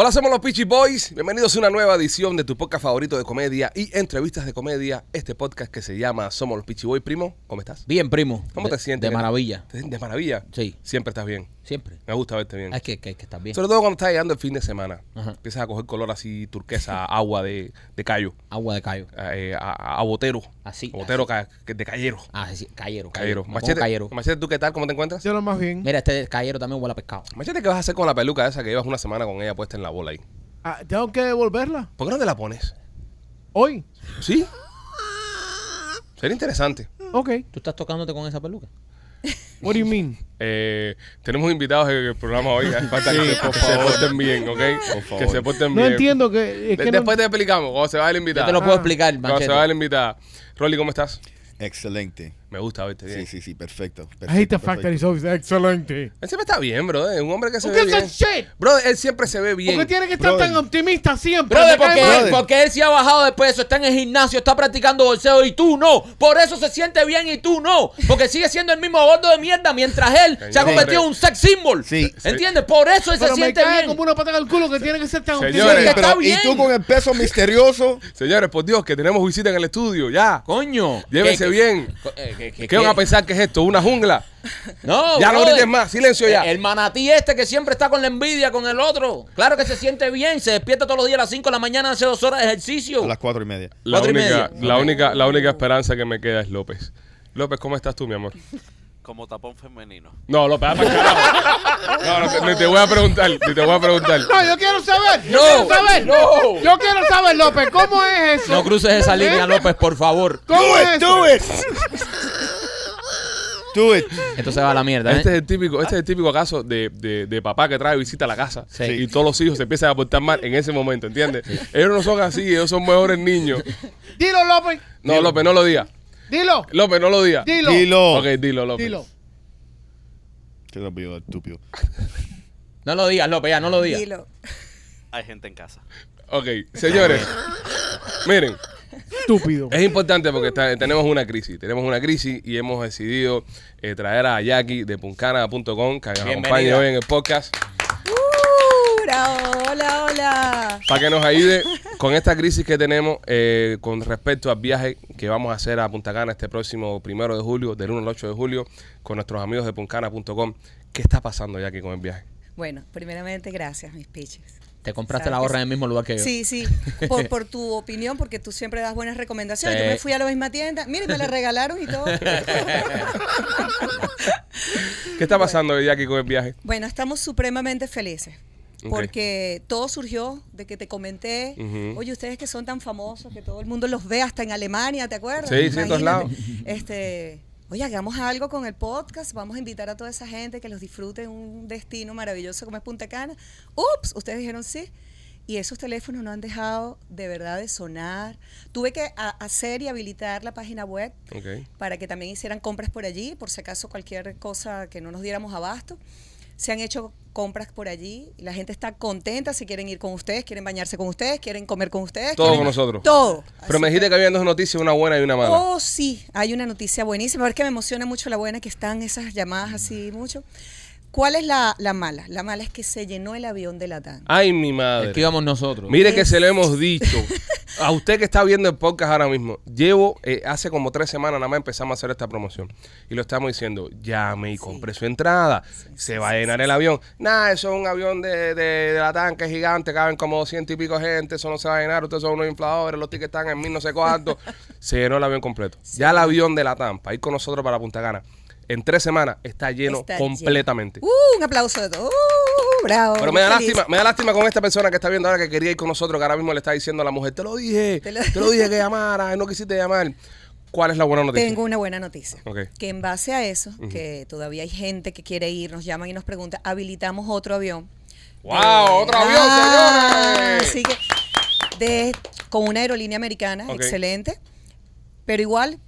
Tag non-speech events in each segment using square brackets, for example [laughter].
Hola, somos los Peachy Boys. Bienvenidos a una nueva edición de tu podcast favorito de comedia y entrevistas de comedia. Este podcast que se llama Somos los Peachy Boys. Primo, ¿cómo estás? Bien, primo. ¿Cómo De- te sientes? De maravilla. ¿Te sientes de maravilla? Sí. Siempre estás bien. Siempre. Me gusta verte bien. Es que, que, que estás bien. Sobre todo cuando estás llegando el fin de semana. Ajá. Empiezas a coger color así turquesa, [laughs] agua de, de callo, Agua de callo. eh, a, a- a botero. Así, A botero ca- que- de callero. Ah, sí, cayero. Callero. Pongo Machete, cayero. Machete, ¿tú qué tal? ¿Cómo te encuentras? Yo lo más bien. Mira, este cayero también huele a pescado. Machete, ¿qué vas a hacer con la peluca esa que llevas una semana con ella puesta en la bola ahí? Ah, Tengo que devolverla. ¿Por qué no te la pones? Hoy. ¿Sí? Sería interesante. Ok. ¿Tú estás tocándote con esa peluca? [laughs] What do you mean? Eh, tenemos invitados en el programa hoy. Hace falta que, por que se porten bien, ¿ok? Que se porten No bien. entiendo que. Es De- que no- Después te explicamos cuando se va el Yo invitado. te lo puedo Ah. explicar, Cuando se Machete. va el invitado. Rolly, ¿cómo estás? Excelente. Me gusta verte bien. Sí, sí, sí, perfecto. I perfecto hate the fact that perfecto. he's always excelente. Él siempre está bien, bro. Es un hombre que se ve bien. shit? Bro, él siempre se ve ¿Por bien. qué tiene que estar Brother. tan optimista siempre? Brother, porque. Brother. porque él sí ha bajado de peso, está en el gimnasio, está practicando bolseo y tú no. Por eso se siente bien y tú no. Porque sigue siendo el mismo gordo de mierda mientras él se ha convertido en un sex symbol. Sí. ¿Entiendes? Por eso él se me siente cae bien. como una patada al culo que tiene que ser tan Señores. optimista. está pero, bien. y tú con el peso misterioso. Señores, por Dios, que tenemos visita en el estudio. Ya. Coño. Llévense ¿Qué- bien. qué- qué- qué- ¿Qué van a pensar que es esto? ¿Una jungla? [laughs] No, Ya no brother. grites más. Silencio ya. El manatí este que siempre está con la envidia con el otro. Claro que se siente bien. Se despierta todos los días a las 5 de la mañana, hace dos horas de ejercicio. A las cuatro y media. La Cuatro y única, media. la, única, la única esperanza que me queda es López. López, ¿cómo estás tú, mi amor? Como tapón femenino. No, López, anda al carajo. No, no, te- ni te voy a preguntar, ni te voy a preguntar. No, yo quiero saber. Yo No, quiero saber. no. Yo quiero saber, López, ¿cómo es eso? No cruces esa línea, López, por favor. ¿Cómo Do es it, do it. Do it. Esto se va a la mierda, ¿eh? Este es el típico, este es el típico caso de, de- de papá que trae visita a la casa Sí. y todos los hijos se empiezan a portar mal en ese momento, ¿entiendes? Ellos no son así, ellos son mejores niños. Dilo, López. No, López, no lo digas. Dilo. López, no lo digas. Dilo. Dilo. Ok, dilo, López. Dilo. Qué rápido, estúpido. [laughs] No lo digas, López, ya, no lo digas. Dilo. Hay gente en casa. Ok, señores, miren, Estúpido. es importante porque está- tenemos una crisis, tenemos una crisis y hemos decidido eh, traer a Jackie de puncana.com que nos acompañe Bienvenida. hoy en el podcast Bravo. Hola, hola. para que nos ayude con esta crisis que tenemos eh, con respecto al viaje que vamos a hacer a Punta Cana este próximo primero de julio, del 1 al 8 de julio, con nuestros amigos de puncana.com. ¿Qué está pasando, Jackie, con el viaje? Bueno, primeramente, gracias, mis pitches. Te compraste ¿Sabes la gorra en el mismo lugar que yo. Sí, sí, por, por tu opinión, porque tú siempre das buenas recomendaciones. Sí. Yo me fui a la misma tienda, mire, me la regalaron y todo. [laughs] ¿Qué está pasando, Jackie, con el viaje? bueno, estamos supremamente felices. Porque todo surgió de que te comenté, oye, ustedes que son tan famosos, que todo el mundo los ve hasta en Alemania, ¿te acuerdas? Sí, sí, en todos lados. Este, oye, hagamos algo con el podcast, vamos a invitar a toda esa gente que los disfrute en un destino maravilloso como es Punta Cana. Ups, ustedes dijeron sí. Y esos teléfonos no han dejado de verdad de sonar. Tuve que hacer y habilitar la página web para que también hicieran compras por allí, por si acaso cualquier cosa que no nos diéramos abasto. Se han hecho compras por allí, y la gente está contenta, si quieren ir con ustedes, quieren bañarse con ustedes, quieren comer con ustedes. Todo quieren- con nosotros. Todo. Pero me dijiste que había dos noticias, una buena y una mala. Oh, sí, hay una noticia buenísima. A ver que me emociona mucho la buena, que están esas llamadas así mucho. ¿Cuál es la, la mala? La mala es que se llenó el avión de Latam. Ay, mi Es madre. que íbamos nosotros. Mire que se lo hemos dicho. [laughs] A usted que está viendo el podcast ahora mismo, llevo eh, hace como tres semanas nada más empezamos a hacer esta promoción. Y lo estamos diciendo, llame y compre su entrada. se va a llenar el avión. Nada, eso es un avión de, de, de la tanque gigante, caben como 200 y pico gente, eso no se va a llenar, ustedes son unos infladores, los tickets están en mil no sé cuánto. [laughs] se llenó el avión completo. Ya el avión de la para ir con nosotros para Punta Cana, en tres semanas está lleno Está completamente. Uh, un aplauso de todo. Uh, bravo. Pero me da feliz. lástima, me da lástima con esta persona que está viendo ahora que quería ir con nosotros, que ahora mismo le está diciendo a la mujer, te lo dije, te Te lo, lo- dije que [laughs] llamara, no quisiste llamar. ¿Cuál es la buena noticia? Tengo una buena noticia. Ok. Que en base a eso, que todavía hay gente que quiere ir, nos llaman y nos pregunta, habilitamos otro avión. ¡Wow! ¡Otro avión, Ah, señores! Así que, de, con una aerolínea americana, Ok. excelente. Pero igual,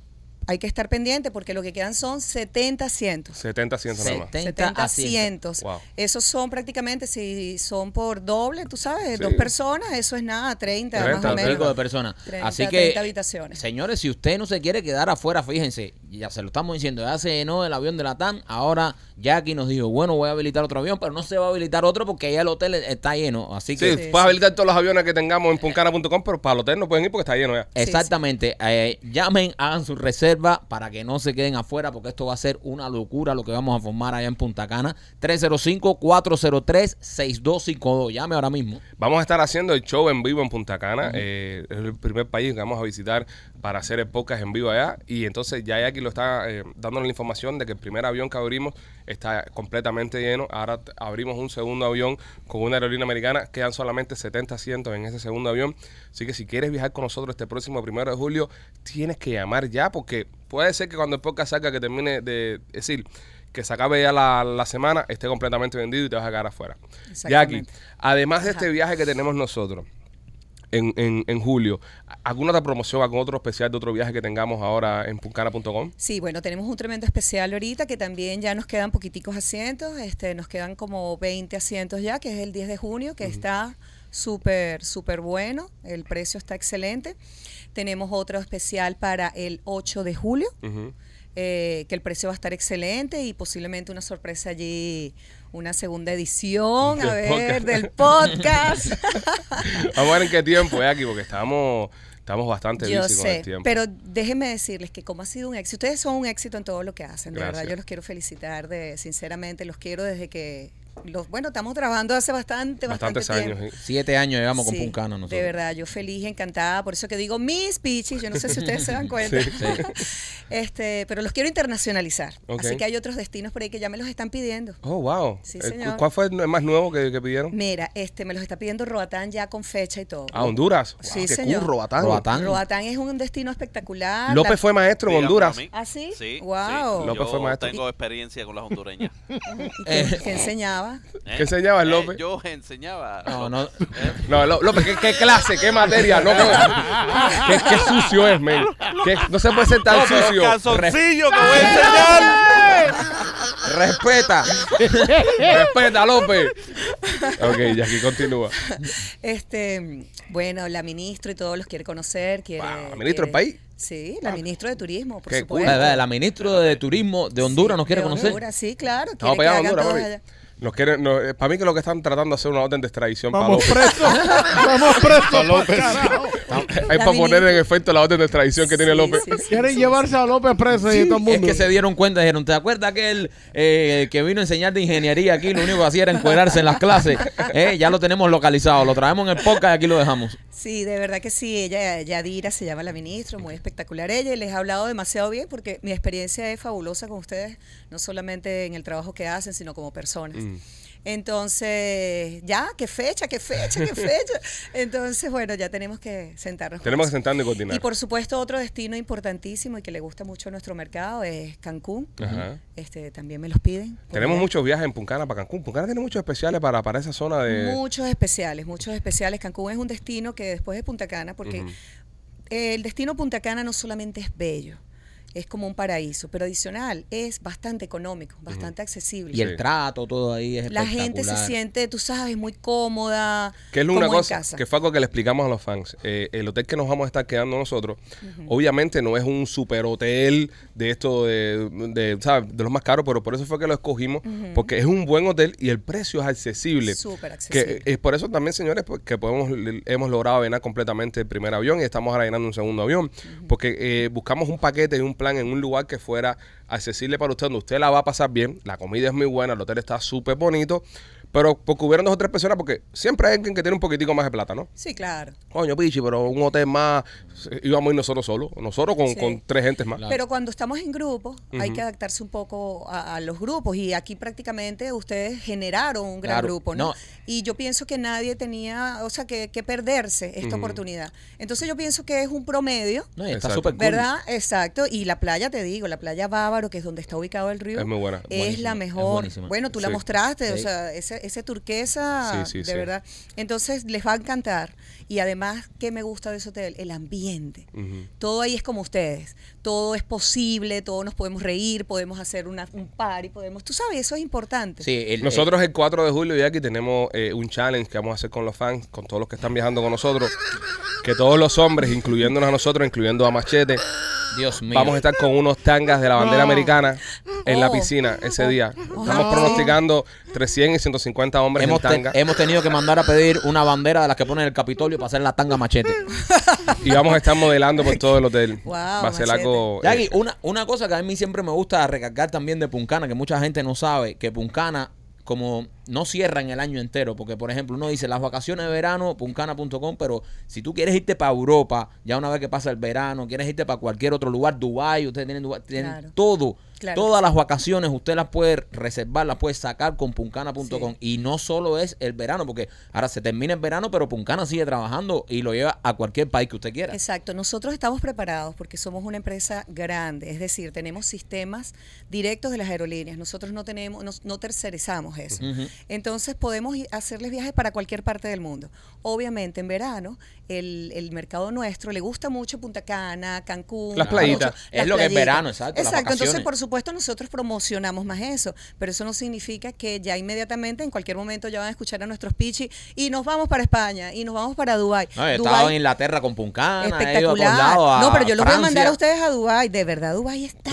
hay que estar pendiente porque lo que quedan son 70 asientos. 70 asientos nada más. 70 70 asientos. Wow. Esos son prácticamente, si son por doble, tú sabes, Sí. dos personas, eso es nada, 30, 30, más o Rico de menos. personas. 30, Así que, 30 habitaciones. señores, si usted no se quiere quedar afuera, fíjense, ya se lo estamos diciendo, ya se llenó el avión de la TAM, ahora Jackie nos dijo, bueno, voy a habilitar otro avión, pero no se va a habilitar otro porque ya el hotel está lleno. Así Sí, que, Sí, puedes sí. habilitar todos los aviones que tengamos en puncana.com, pero para el hotel no pueden ir porque está lleno ya. Exactamente. Eh, llamen, hagan su reserva para que no se queden afuera porque esto va a ser una locura lo que vamos a formar allá en Punta Cana. 305-403-6252. Llame ahora mismo. Vamos a estar haciendo el show en vivo en Punta Cana. Eh, es el primer país que vamos a visitar para hacer el podcast en vivo allá. Y entonces ya aquí lo está eh, dándonos la información de que el primer avión que abrimos está completamente lleno. Ahora abrimos un segundo avión con una aerolínea americana. Quedan solamente 70 asientos en ese segundo avión. Así que si quieres viajar con nosotros este próximo primero de julio, tienes que llamar ya porque puede ser que cuando el podcast salga que termine de es decir que se acabe ya la, la semana, esté completamente vendido y te vas a quedar afuera. Jackie, Exactamente. además de Ajá. este viaje que tenemos nosotros en, en, en julio, ¿alguna otra promoción, algún otro especial de otro viaje que tengamos ahora en puncana.com? Sí, bueno, tenemos un tremendo especial ahorita que también ya nos quedan poquiticos asientos, este, nos quedan como 20 asientos ya, que es el 10 de junio, que está súper, súper bueno, el precio está excelente. Tenemos otro especial para el 8 de julio, eh, que el precio va a estar excelente y posiblemente una sorpresa allí, una segunda edición, a ver, podcast. del podcast. [laughs] Vamos a ver en qué tiempo, Jackie, porque estamos, estamos bastante Yo busy con el sé, tiempo. pero déjenme decirles que como ha sido un éxito, ustedes son un éxito en todo lo que hacen, de verdad, yo los quiero felicitar, de, sinceramente, los quiero desde que, los, bueno, estamos trabajando hace bastante, bastante Bastantes tiempo. años. ¿sí? Siete años llevamos con Sí, Puncana nosotros. De verdad, yo feliz, encantada, por eso que digo mis pichis, yo no sé si ustedes se dan [laughs] cuenta. [laughs] este, pero los quiero internacionalizar. Así que hay otros destinos por ahí que ya me los están pidiendo. Oh, wow. Sí, Eh, señor. ¿Cuál fue el más nuevo que, que pidieron? Mira, este, me los está pidiendo Roatán ya con fecha y todo. A Honduras. Wow, Sí, qué señor. curro, Batán. Roatán. Roatán es un destino espectacular. López La- fue maestro en Honduras. ¿Ah, sí? Sí. Wow. sí. López Yo fue maestro. tengo experiencia con las hondureñas. [laughs] ¿Y Eh. qué, qué enseñaba? ¿eh? ¿Qué enseñabas, Eh, López? yo enseñaba. No, no. ¿eh? No, Ló- López, ¿qué, qué clase? ¿Qué materia? [laughs] No, ¿qué, qué sucio es, men? ¿Qué- no se puede ser tan Los sucio. calzoncillos que voy a enseñar. Respeta. Respeta, López. Ok, Jackie, continúa. Este, bueno, la ministra y todos los quiere conocer. Quiere, Wow, ¿la ministra del país? Sí, la ministra de Turismo, por Qué supuesto. Vale, La ministra de Turismo de Honduras nos quiere De conocer. Honduras, sí, claro. Vamos para allá, Honduras. Nos quieren, no, eh, para mí que lo que están tratando de hacer una orden de extradición para Vamos López. presos. Vamos [laughs] presos. López. carajo. [laughs] La para poner en efecto la orden de extradición que tiene Sí, López. sí, sí, Quieren sí, llevarse a López preso y todo el Es mundo. que se dieron cuenta, dijeron, ¿te acuerdas que él eh, que vino a enseñar de ingeniería aquí? Lo único que hacía era encuadrarse en las clases. Eh, ya lo tenemos localizado, lo traemos en el podcast y aquí lo dejamos. Sí, de verdad que sí. Ella, Yadira, se llama la ministra, muy espectacular ella y les ha hablado demasiado bien porque mi experiencia es fabulosa con ustedes, no solamente en el trabajo que hacen, sino como personas. Mm. Entonces, ya, qué fecha, qué fecha, qué [laughs] fecha. Entonces, bueno, ya tenemos que sentarnos. Tenemos que sentarnos y coordinar. Y por supuesto, otro destino importantísimo y que le gusta mucho a nuestro mercado es Cancún. Ajá. Este, también me los piden. Tenemos allá. muchos viajes en Puncana para Cancún. Puncana tiene muchos especiales para, para esa zona de... Muchos especiales, muchos especiales. Cancún es un destino que después de Punta Cana, porque el destino Punta Cana no solamente es bello, es como un paraíso, pero adicional es bastante económico, bastante accesible. Y el Sí. trato, todo ahí es La gente se siente, tú sabes, muy cómoda. Que es una cosa que fue algo que le explicamos a los fans. Eh, el hotel que nos vamos a estar quedando nosotros, obviamente no es un super hotel de esto de, de, ¿sabes? de los más caros, pero por eso fue que lo escogimos, porque es un buen hotel y el precio es accesible. Súper accesible. Que es por eso también, señores, pues, que podemos, hemos logrado llenar completamente el primer avión y estamos ahora llenando un segundo avión. Porque eh, buscamos un paquete y un plan en un lugar que fuera accesible para usted, donde usted la va a pasar bien, la comida es muy buena, el hotel está súper bonito, pero porque hubieron dos o tres personas, porque siempre hay alguien que tiene un poquitico más de plata, ¿no? Sí, claro. Coño, pichi, pero un hotel más, eh, íbamos a ir nosotros solos, nosotros con, Sí. con tres gentes más. Claro. Pero cuando estamos en grupo, hay que adaptarse un poco a, a los grupos. Y aquí prácticamente ustedes generaron un gran Claro. grupo, ¿no? No. Y yo pienso que nadie tenía, o sea, que, que perderse esta oportunidad. Entonces yo pienso que es un promedio. No, está súper cool. ¿Verdad? Exacto. Y la playa, te digo, la playa Bávaro, que es donde está ubicado el río, Es muy buena. es Buenísima, la es mejor. buenísima. bueno, tú la Sí. mostraste, o sea, ese, ese turquesa, Sí, sí, de sí. verdad. Entonces les va a encantar. Y además, ¿qué me gusta de ese hotel? El ambiente. Todo ahí es como ustedes. Todo es posible, todos nos podemos reír, podemos hacer una, un party, podemos, tú sabes, eso es importante. Sí, el- Nosotros el 4 de julio ya aquí tenemos eh, un challenge que vamos a hacer con los fans, con todos los que están viajando con nosotros, que todos los hombres, incluyéndonos a nosotros, incluyendo a Machete, eh, Dios mío. vamos a estar con unos tangas de la bandera No. americana en la Oh. piscina ese día. Estamos No. pronosticando 300 y 150 hombres Hemos, en te- tanga hemos tenido que mandar a pedir una bandera de las que ponen en el Capitolio para hacer la tanga machete. [laughs] y vamos a estar modelando por todo el hotel. Wow, Va a ser Machete. algo... Eh, una, una cosa que a mí siempre me gusta recargar también de Puncana, que mucha gente no sabe, que Puncana como no cierran el año entero, porque por ejemplo uno dice las vacaciones de verano, puncana.com, pero si tú quieres irte para Europa, ya una vez que pasa el verano, quieres irte para cualquier otro lugar, Dubai, ustedes tienen, Dubái, tienen Claro. todo. Claro. Todas las vacaciones usted las puede reservar, las puede sacar con puncana.com. Y no solo es el verano, porque ahora se termina el verano, pero Puncana sigue trabajando y lo lleva a cualquier país que usted quiera. Exacto, nosotros estamos preparados porque somos una empresa grande, es decir, tenemos sistemas directos de las aerolíneas, nosotros no tenemos, no, no tercerizamos eso. Entonces podemos hacerles viajes para cualquier parte del mundo. Obviamente en verano el, el mercado nuestro le gusta mucho Punta Cana, Cancún. Las playitas. mucho- Es las lo que es verano, exacto, las Exacto, entonces por supuesto nosotros promocionamos más eso, pero eso no significa que ya inmediatamente en cualquier momento ya van a escuchar a nuestros pichis y nos vamos para España y nos vamos para Dubai. No, he Dubái- estado en Inglaterra con Puncana, he ido a todos espectacular. no, pero yo los voy a mandar a ustedes a Dubai. De verdad, Dubai está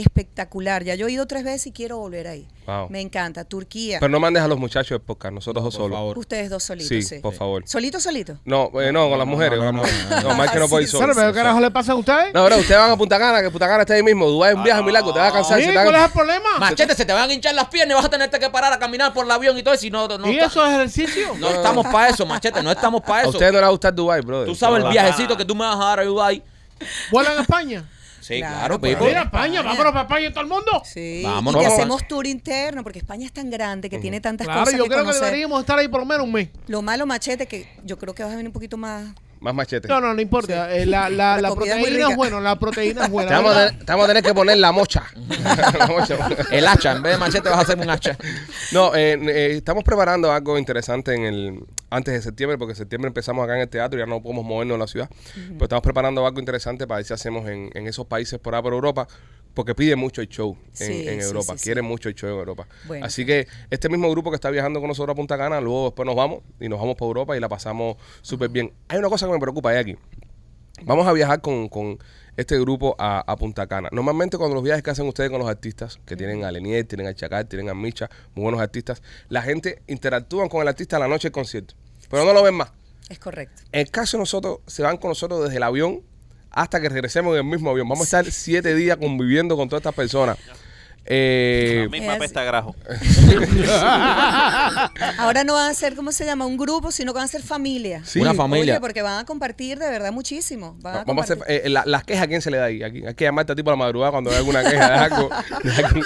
espectacular. Ya yo he ido tres veces y quiero volver ahí. Wow. Me encanta. Turquía. Pero no mandes a los muchachos del podcast, nosotros dos por solos. favor. Ustedes dos solitos. Sí, Sí, por favor. ¿Solito, solito? No, eh, no, con las mujeres. no, con no, las no, mujeres. No, Mike no puede ir solo. ¿Sabes pero qué carajo le pasa a ustedes? No, bro, ustedes van a Punta Cana, que Punta Cana está ahí mismo. Dubái es un viaje muy largo, te vas a cansar. ¿Sí? se te van- ¿Cuál es el problema? Machete, se te van a hinchar las piernas y vas a tenerte que parar a caminar por el avión y todo eso. Y no, no, ¿Y eso es ejercicio? no estamos para eso, Machete, no estamos para A eso. ustedes no les va a gustar Dubái, brother. Tú sabes el No. viajecito que tú me vas a dar a Dubai. ¿Vuelan a España? Sí, Claro, claro, pues, Pipo. Mira, España, vámonos para España todo el mundo. Sí. Vámonos, y que hacemos tour interno, porque España es tan grande que tiene tantas Claro, cosas yo que creo que conocer. deberíamos estar ahí por lo menos un mes. Lo malo, machete, que yo creo que vas a venir un poquito más. Más machete. No, no, no importa. Eh, la, la, La la comida es muy proteína es buena, la proteína es [laughs] buena. Te vamos, a tener, te vamos a tener que poner la mocha. [laughs] La mocha. El hacha, en vez de machete vas a hacer un hacha. No, eh, eh, estamos preparando algo interesante en el antes de septiembre, porque en septiembre empezamos acá en el teatro y ya no podemos movernos en la ciudad. Pero estamos preparando algo interesante para ver si hacemos en, en esos países por ahí por Europa, porque pide mucho el show en, Sí, en Europa, sí, sí. quieren mucho el show en Europa. Bueno. Así que este mismo grupo que está viajando con nosotros a Punta Cana, luego después nos vamos y nos vamos por Europa y la pasamos súper bien. Hay una cosa que me preocupa aquí. Vamos a viajar con, con este grupo a, a Punta Cana. Normalmente cuando los viajes que hacen ustedes con los artistas, que tienen a Lenier, tienen a Chacal, tienen a Micha, muy buenos artistas, la gente interactúa con el artista a la noche del concierto, pero no lo ven más. Es correcto. En el caso de nosotros, se van con nosotros desde el avión hasta que regresemos en el mismo avión. Vamos a estar siete días conviviendo con todas estas personas. Eh, La misma Es- pesta grajo. [laughs] Ahora no van a ser, ¿cómo se llama? Un grupo, sino que van a ser familia. Sí. Una familia. Oye, porque van a compartir de verdad muchísimo. Van a Vamos a hacer eh, la- las quejas, ¿a quién se le da ahí? Aquí, hay que llamarte a ti por la madrugada cuando hay alguna queja de algo, [laughs] de alguien,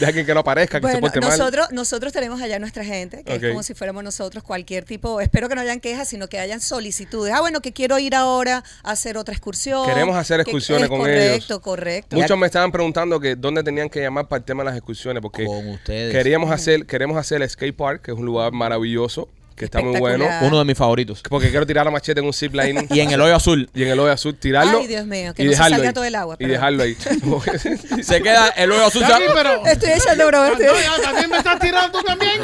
de alguien que no aparezca, que se Bueno, porte mal. nosotros, nosotros tenemos allá nuestra gente, que Ok. es como si fuéramos nosotros cualquier tipo, espero que no hayan quejas, sino que hayan solicitudes. Ah, bueno, que quiero ir ahora a hacer otra excursión. Queremos hacer que- excursiones es con correcto, ellos. Correcto, Muchos me estaban preguntando que dónde tenían que llamar para el tema de las excursiones, porque Con ustedes. queríamos hacer, queremos hacer el skate park, que es un lugar maravilloso, que está muy bueno. Uno de mis favoritos. Porque quiero tirar la machete en un zip line Y en el hoyo azul. y en el hoyo azul tirarlo. Ay, Dios mío, que y no se dejarlo salga ahí. todo el agua, Y dejarlo ahí. [laughs] [laughs] Se queda el hoyo azul. Jackie, pero... Estoy echando broma. No, estoy- ya, también me estás tirando tú también.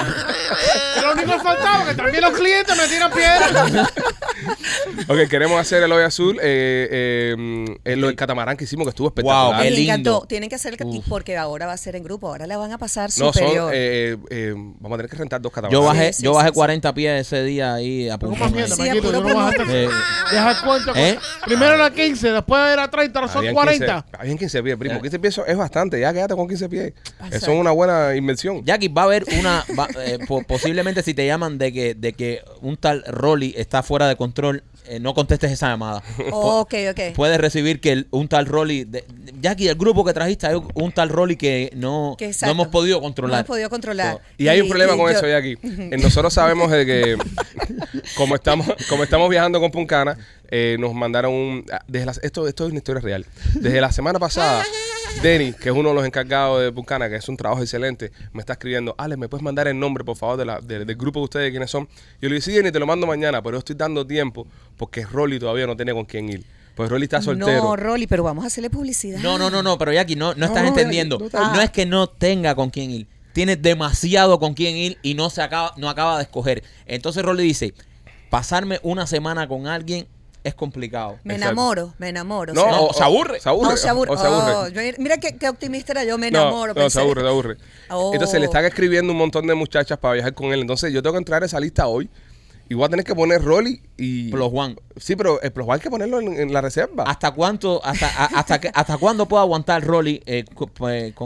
Lo único que faltaba, que también los clientes me tiran piedras. [laughs] ok, queremos hacer el hoyo azul. Eh, eh, en lo del catamarán que hicimos, que estuvo Wow, espectacular. qué Me lindo. encantó. Tienen que hacer el y porque ahora va a ser en grupo, ahora la van a pasar No, son, superior. eh, eh, vamos a tener que rentar dos catamaranes. Yo bajé, Sí, sí, yo bajé sí, sí. 40 pies ese día ahí a mierda, Sí, Maquito, tú no vas a estar- Eh. ¿Eh? Primero era 15, después era 30, ahora son Habían 40. 15, habían 15 pies, primo. 15 pies es bastante. Ya quédate con 15 pies. Eso es una buena inversión. Jackie, va a haber una. va- eh, po- posiblemente si te llaman de que, de que un tal Rolly está fuera de control, eh, no contestes esa llamada. [laughs] ok, ok. Puedes recibir que el- un tal Rolly. de- Jackie, el grupo que trajiste, hay un tal Rolly que no, Que no hemos podido No controlar. hemos podido controlar. Y hay un problema con yo- eso, Jackie. [laughs] Eh, Nosotros sabemos de que, [laughs] como estamos, como estamos viajando con Puncana, eh, nos mandaron un. ah, Desde las- esto, esto es una historia real. Desde la semana pasada, Denny, que es uno de los encargados de Puncana, que es un trabajo excelente, me está escribiendo, Alex, ¿me puedes mandar el nombre, por favor, de la- de- del grupo de ustedes, quiénes son? Yo le dije, sí, Denny, te lo mando mañana, pero yo estoy dando tiempo porque Rolly todavía no tiene con quién ir. Pues Rolly está soltero. No, Rolly, pero vamos a hacerle publicidad. No, no, no, no, pero Jackie, no, no estás No, entendiendo. no No, es que no tenga con quién ir. Tiene demasiado con quién ir y no se acaba, no acaba de escoger. Entonces Rolly dice, pasarme una semana con alguien es complicado. Me Exacto. enamoro, me enamoro. No, o o- se aburre. Se aburre. no, se aburre. o se aburre. Oh, yo- mira qué, qué optimista era yo, me enamoro. No, se pensé. aburre, se aburre. Oh. Entonces le están escribiendo un montón de muchachas para viajar con él. Entonces yo tengo que entrar a esa lista hoy. Y voy a tener que poner Rolly y. Plus One. Sí, pero el Plus One hay que ponerlo en, en la reserva. ¿Hasta cuánto, hasta, a- hasta, que- hasta cuándo puede aguantar Rolly eh, con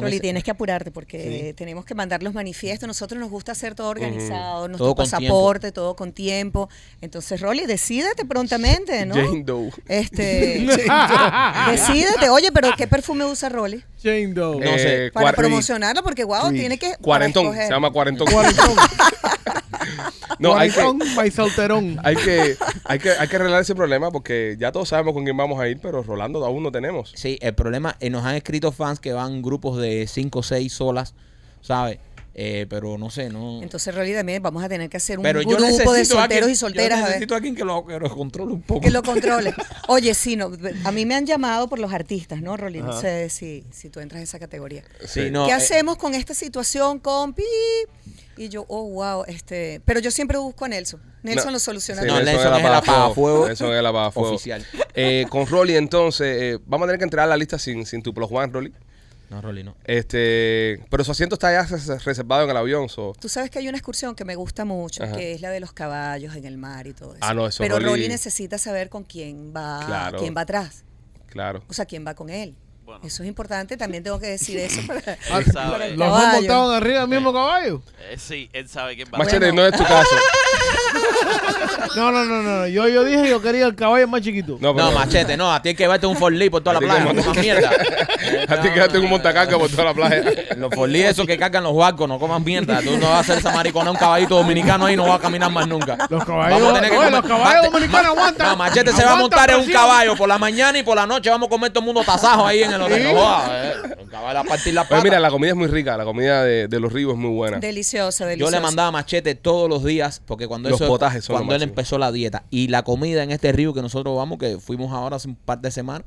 Rolly, ese- tienes que apurarte porque tenemos que mandar los manifiestos. Nosotros nos gusta hacer todo organizado, nuestro Todo con pasaporte, todo con tiempo. Entonces, Rolly, decídete prontamente, ¿no? Jane Doe. Este, [laughs] decídete. Oye, pero ¿qué perfume usa Rolly? Jane Doe. No sé. Eh, Para cuar- promocionarlo, porque wow, Uy, tiene que. para Cuarentón. escoger. Se llama cuarentón. Cuarentón. [laughs] no, hay que, Cuarentón by solterón. hay, que, hay, que, hay que arreglar ese problema porque ya todos sabemos con quién vamos a ir, pero Rolando aún no tenemos. Sí, el problema, eh, nos han escrito fans que van grupos de 5 o 6 solas, ¿sabes? Eh, pero no sé, no. Entonces, Rolly, también vamos a tener que hacer un pero yo grupo necesito de a solteros alguien- y solteras. Yo a ver. necesito a alguien que lo, que lo controle un poco. Que lo controle. Oye, sí, no, a mí me han llamado por los artistas, ¿no, Rolly? No sé si, si tú entras en esa categoría. Sí, no, ¿Qué eh, hacemos con esta situación, compi? Y yo, oh, wow, este... Pero yo siempre busco a Nelson. Nelson No, lo soluciona sí, No. Nelson es el apagafuego Nelson es el apagafuego. oficial. Eh, con Rolly, entonces, eh, vamos a tener que entrar a la lista sin, sin tu Plus One, Rolly. No, Rolly, no. Este, pero su asiento está ya res- reservado en el avión. so- Tú sabes que hay una excursión que me gusta mucho, Ajá. que es la de los caballos en el mar y todo eso. Ah, no, eso Pero Rolly- Rolly necesita saber con quién va, Claro. quién va atrás. Claro. O sea, quién va con él. Bueno. Eso es importante, también tengo que decir eso [laughs] para, para el ¿Los caballo. dos montados arriba del mismo caballo? Eh, sí, él sabe quién va Machete, Bueno. no es tu caso. [laughs] No, no, no, no. Yo, yo dije que yo quería el caballo más chiquito. No, pero- machete, no. A ti hay que verte un forlí por toda la playa. comas mierda. [laughs] A ti quédate en un montacarga por toda la playa. Los forlí esos que cargan los barcos, no coman mierda. Tú no vas a hacer esa maricona un caballito dominicano ahí no vas a caminar más nunca. Los caballos, Vamos a tener que oye, comer- los caballos Mate- dominicanos Ma- aguantan. No, Machete se va a Aguantan montar en un presión. caballo por la mañana y por la noche vamos a comer todo el mundo tasajo ahí en el hotel. Sí. No jodas, eh. Un caballo a partir la Pues pata. mira, la comida es muy rica. La comida de, de los ríos es muy buena. Deliciosa, Yo deliciosa. le mandaba machete todos los días porque cuando Los eso- son cuando él empezó la dieta y la comida en este río que nosotros vamos que fuimos ahora hace un par de semanas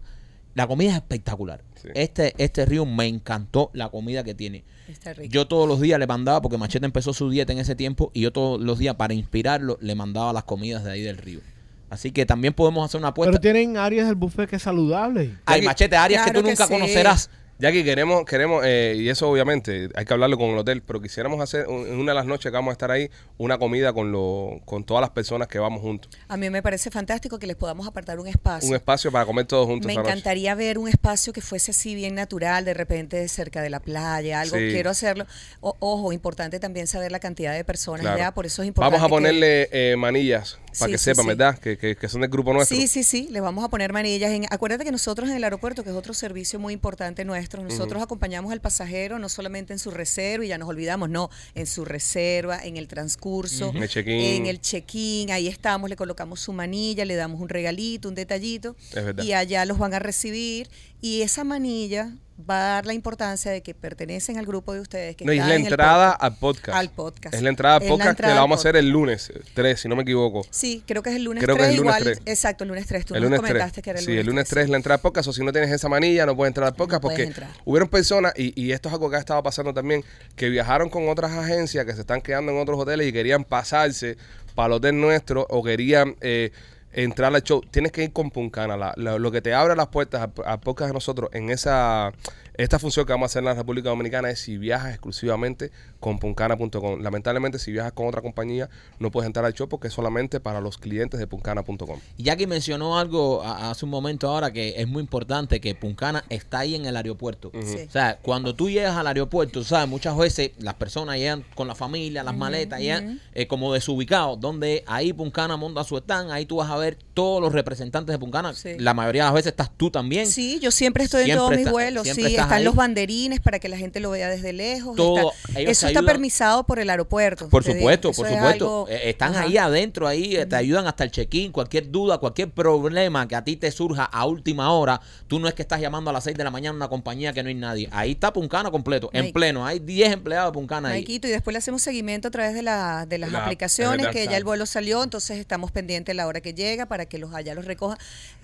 la comida es espectacular Sí. este este río me encantó la comida que tiene Está rico. yo todos los días le mandaba porque machete empezó su dieta en ese tiempo y yo todos los días para inspirarlo le mandaba las comidas de ahí del río así que también podemos hacer una apuesta Pero tienen áreas del buffet que es saludable. hay machete áreas Claro que tú que nunca sí. conocerás Jackie, queremos, queremos eh, y eso obviamente hay que hablarlo con el hotel, pero quisiéramos hacer en una de las noches que vamos a estar ahí una comida con, lo, con todas las personas que vamos juntos. A mí me parece fantástico que les podamos apartar un espacio. Un espacio para comer todos juntos. Me esa noche. encantaría ver un espacio que fuese así bien natural, de repente cerca de la playa, algo. Sí. Quiero hacerlo. O- ojo, importante también saber la cantidad de personas Claro. ya, por eso es importante. Vamos a que- ponerle eh, manillas para Sí, que sí, sepan, sí. ¿verdad? Que, que- que son del grupo nuestro. Sí, sí, sí, le vamos a poner manillas. En, acuérdate que nosotros en el aeropuerto, que es otro servicio muy importante nuestro, nosotros acompañamos al pasajero no solamente en su reserva y ya nos olvidamos, no, en su reserva, en el transcurso, En el check-in. en el check-in, ahí estamos, le colocamos su manilla, le damos un regalito, un detallito Es y allá los van a recibir y esa manilla va a dar la importancia de que pertenecen al grupo de ustedes. Que No, es la entrada podcast. al podcast. Al podcast. Es la entrada al la podcast entrada que la vamos a hacer el lunes 3, si no me equivoco. Sí, creo que es el lunes Creo que 3, es el lunes igual. 3. Exacto, el lunes 3. Tú el nos lunes comentaste 3. que era el sí, lunes el lunes 3. 3 es la entrada al podcast, o si no tienes esa manilla no puedes entrar al podcast No porque hubieron personas, y, y esto es algo que ha estado pasando también, que viajaron con otras agencias que se están quedando en otros hoteles y querían pasarse para el hotel nuestro o querían eh, entrar al show. Tienes que ir con Puncana. La- lo que te abre las puertas al podcast de nosotros en esa esta función que vamos a hacer en la República Dominicana es si viajas exclusivamente con puncana.com. Lamentablemente, si viajas con otra compañía, no puedes entrar al show porque es solamente para los clientes de puncana.com. Y Jackie mencionó algo a- hace un momento ahora que es muy importante, que Puncana está ahí en el aeropuerto. Sí. O sea, cuando tú llegas al aeropuerto, ¿sabes? Muchas veces las personas llegan con la familia, las maletas, llegan eh, como desubicados, donde ahí Puncana monta su stand, ahí tú vas a ver todos los representantes de Puncana. Sí. La mayoría de las veces estás tú también. Sí, yo siempre estoy en todos mis está- vuelos. siempre Sí, están los banderines para que la gente lo vea desde lejos. Todo, está- ellos eso está ayudan. permisado por el aeropuerto. Por supuesto, por es supuesto. algo- Eh, Están Ajá. ahí adentro, ahí eh, te ayudan hasta el check-in, cualquier duda, cualquier problema que a ti te surja a última hora. Tú no es que estás llamando a las 6 de la mañana a una compañía que no hay nadie. Ahí está Puncana completo, en Mike. pleno. Hay 10 empleados de Puncana ahí. Maikito, y después le hacemos seguimiento a través de, la, de las La- aplicaciones, que ya el vuelo salió, entonces estamos pendientes de la hora que llega para que los allá los recoja.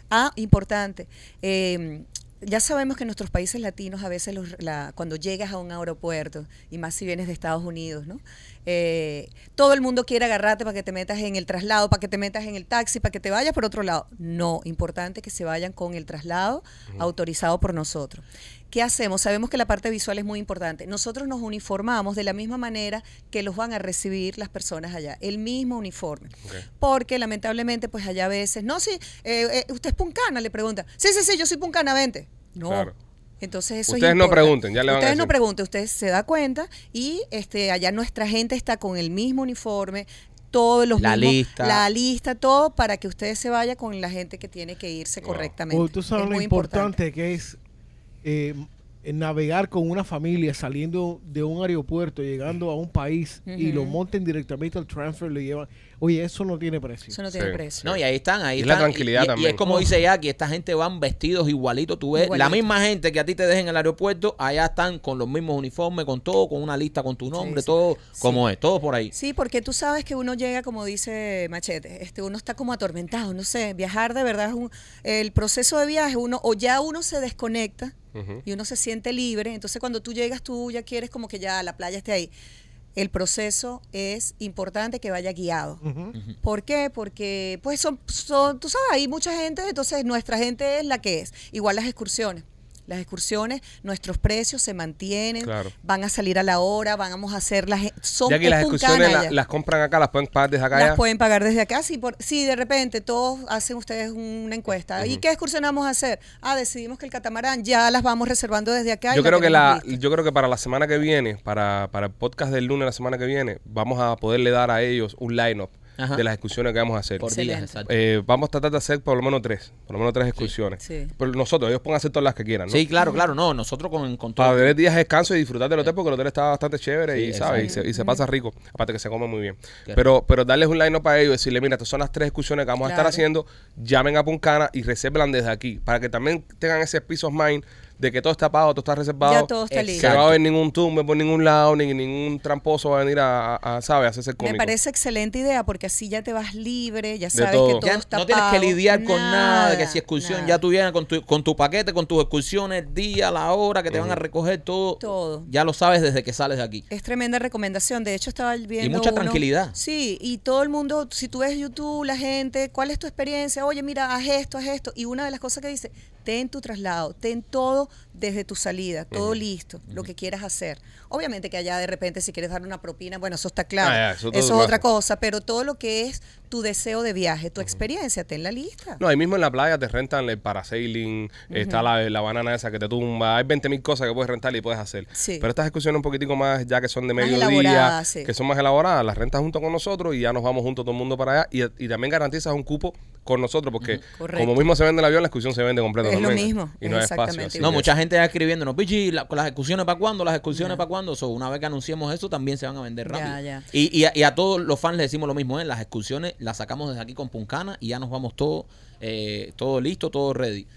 Ah, importante. eh, ya sabemos que en nuestros países latinos a veces los- la- cuando llegas a un aeropuerto, y más si vienes de Estados Unidos, ¿no? Eh, todo el mundo quiere agarrarte para que te metas en el traslado, para que te metas en el taxi, para que te vayas por otro lado. No, importante que se vayan con el traslado autorizado por nosotros. ¿Qué hacemos? Sabemos que la parte visual es muy importante. Nosotros nos uniformamos de la misma manera que los van a recibir las personas allá, el mismo uniforme. Porque lamentablemente, pues allá a veces, no, sí, eh, eh, usted es puncana, le pregunta. Sí, sí, sí, yo soy puncana, vente. No. Claro. Entonces eso es Ustedes no importante. pregunten, ya le van a Ustedes no decir. pregunten, usted se da cuenta y este allá nuestra gente está con el mismo uniforme, todos los La mismos- lista. la lista, todo para que ustedes se vaya con la gente que tiene que irse correctamente. O tú sabes Es lo muy importante, que es eh, navegar con una familia saliendo de un aeropuerto, llegando a un país y lo monten directamente al transfer, lo llevan. Oye, eso no tiene precio. Eso no tiene Sí. precio. No, y ahí están, ahí Y la están. tranquilidad y, y también. es como dice Jackie, esta gente van vestidos igualitos. Tú ves, la Igualito. misma gente que a ti te deja en el aeropuerto, allá están con los mismos uniformes, con todo, con una lista con tu nombre, sí. todo Sí. como es, todo por ahí. Sí, porque tú sabes que uno llega, como dice Machete, este, uno está como atormentado, no sé, viajar de verdad es un, el proceso de viaje, uno, o ya uno se desconecta Ujú. y uno se siente libre, entonces cuando tú llegas tú ya quieres como que ya la playa esté ahí. El proceso es importante que vaya guiado. ¿Por qué? Porque, pues, son, son, tú sabes, hay mucha gente, entonces nuestra gente es la que es. Igual las excursiones. Las excursiones, nuestros precios se mantienen, Claro. van a salir a la hora, vamos a hacer las... Son Ya que las excursiones la- las compran acá, las pueden pagar desde acá Las ya. pueden pagar desde acá. Si, por, si de repente todos hacen ustedes una encuesta. ¿Y qué excursión vamos a hacer? Ah, decidimos que el catamarán ya las vamos reservando desde acá. Yo creo que la, yo creo que para la semana que viene, para, para el podcast del lunes la semana que viene, vamos a poderle dar a ellos un line-up Ajá. de las excursiones que vamos a hacer. Por días, exacto. Eh, vamos a tratar de hacer por lo menos tres, por lo menos tres excursiones. Sí. Pero nosotros, ellos pueden hacer todas las que quieran, ¿no? Sí, claro, claro, no, nosotros con, con todo. Para tener días de descanso y disfrutar del hotel porque el hotel está bastante chévere Sí, y, ¿sabes? Y se, y se pasa rico. Aparte que se come muy bien. Pero, pero darles un line para ellos, decirle, mira, estas son las tres excursiones que vamos a estar haciendo. Llamen a Puncana y reservan desde aquí. Para que también tengan ese peace of mind de que todo está pagado, todo está reservado. Ya todo está Exacto. Que listo. no va a haber ningún tumbe por ningún lado, ni ningún tramposo va a venir a, a, a, ¿sabes? A hacerse el cómico. Me parece excelente idea porque así ya te vas libre, ya sabes todo. que todo Ya está no tienes que pago, lidiar con nada, de que si excursión, nada. ya tú vienes con tu, con tu paquete, con tus excursiones, día, la hora que te van a recoger, todo. Todo. Ya lo sabes desde que sales de aquí. Es tremenda recomendación. De hecho, estaba viendo. mucha uno- tranquilidad. Sí, y todo el mundo, si tú ves YouTube, la gente, ¿cuál es tu experiencia? Oye, mira, haz esto, haz esto. Y una de las cosas que dice, ten tu traslado, ten todo desde tu salida, todo listo, lo que quieras hacer. Obviamente que allá de repente, si quieres dar una propina, bueno, eso está claro. Ah, ya, eso es otra cosa, pero todo lo que es tu deseo de viaje, tu experiencia, ten la lista. No, ahí mismo en la playa te rentan el parasailing, está la, la banana esa que te tumba, hay 20 mil cosas que puedes rentar y puedes hacer. Sí. Pero estas excursiones un poquitico más, ya que son de mediodía, sí. que son más elaboradas, las rentas junto con nosotros y ya nos vamos juntos todo el mundo para allá y, y también garantizas un cupo con nosotros porque como mismo se vende el avión, la excursión se vende completa Es lo mismo, Y no hay espacio. así. No, mucha gente está escribiéndonos, Pichi, la- las excursiones para cuándo, las excursiones para cuándo. So, una vez que anunciemos eso, también se van a vender rápido. ya. Y, y a, y a todos los fans les decimos lo mismo, ¿eh? las excursiones las sacamos desde aquí con Puncana y ya nos vamos todo, eh, todo listo, todo ready.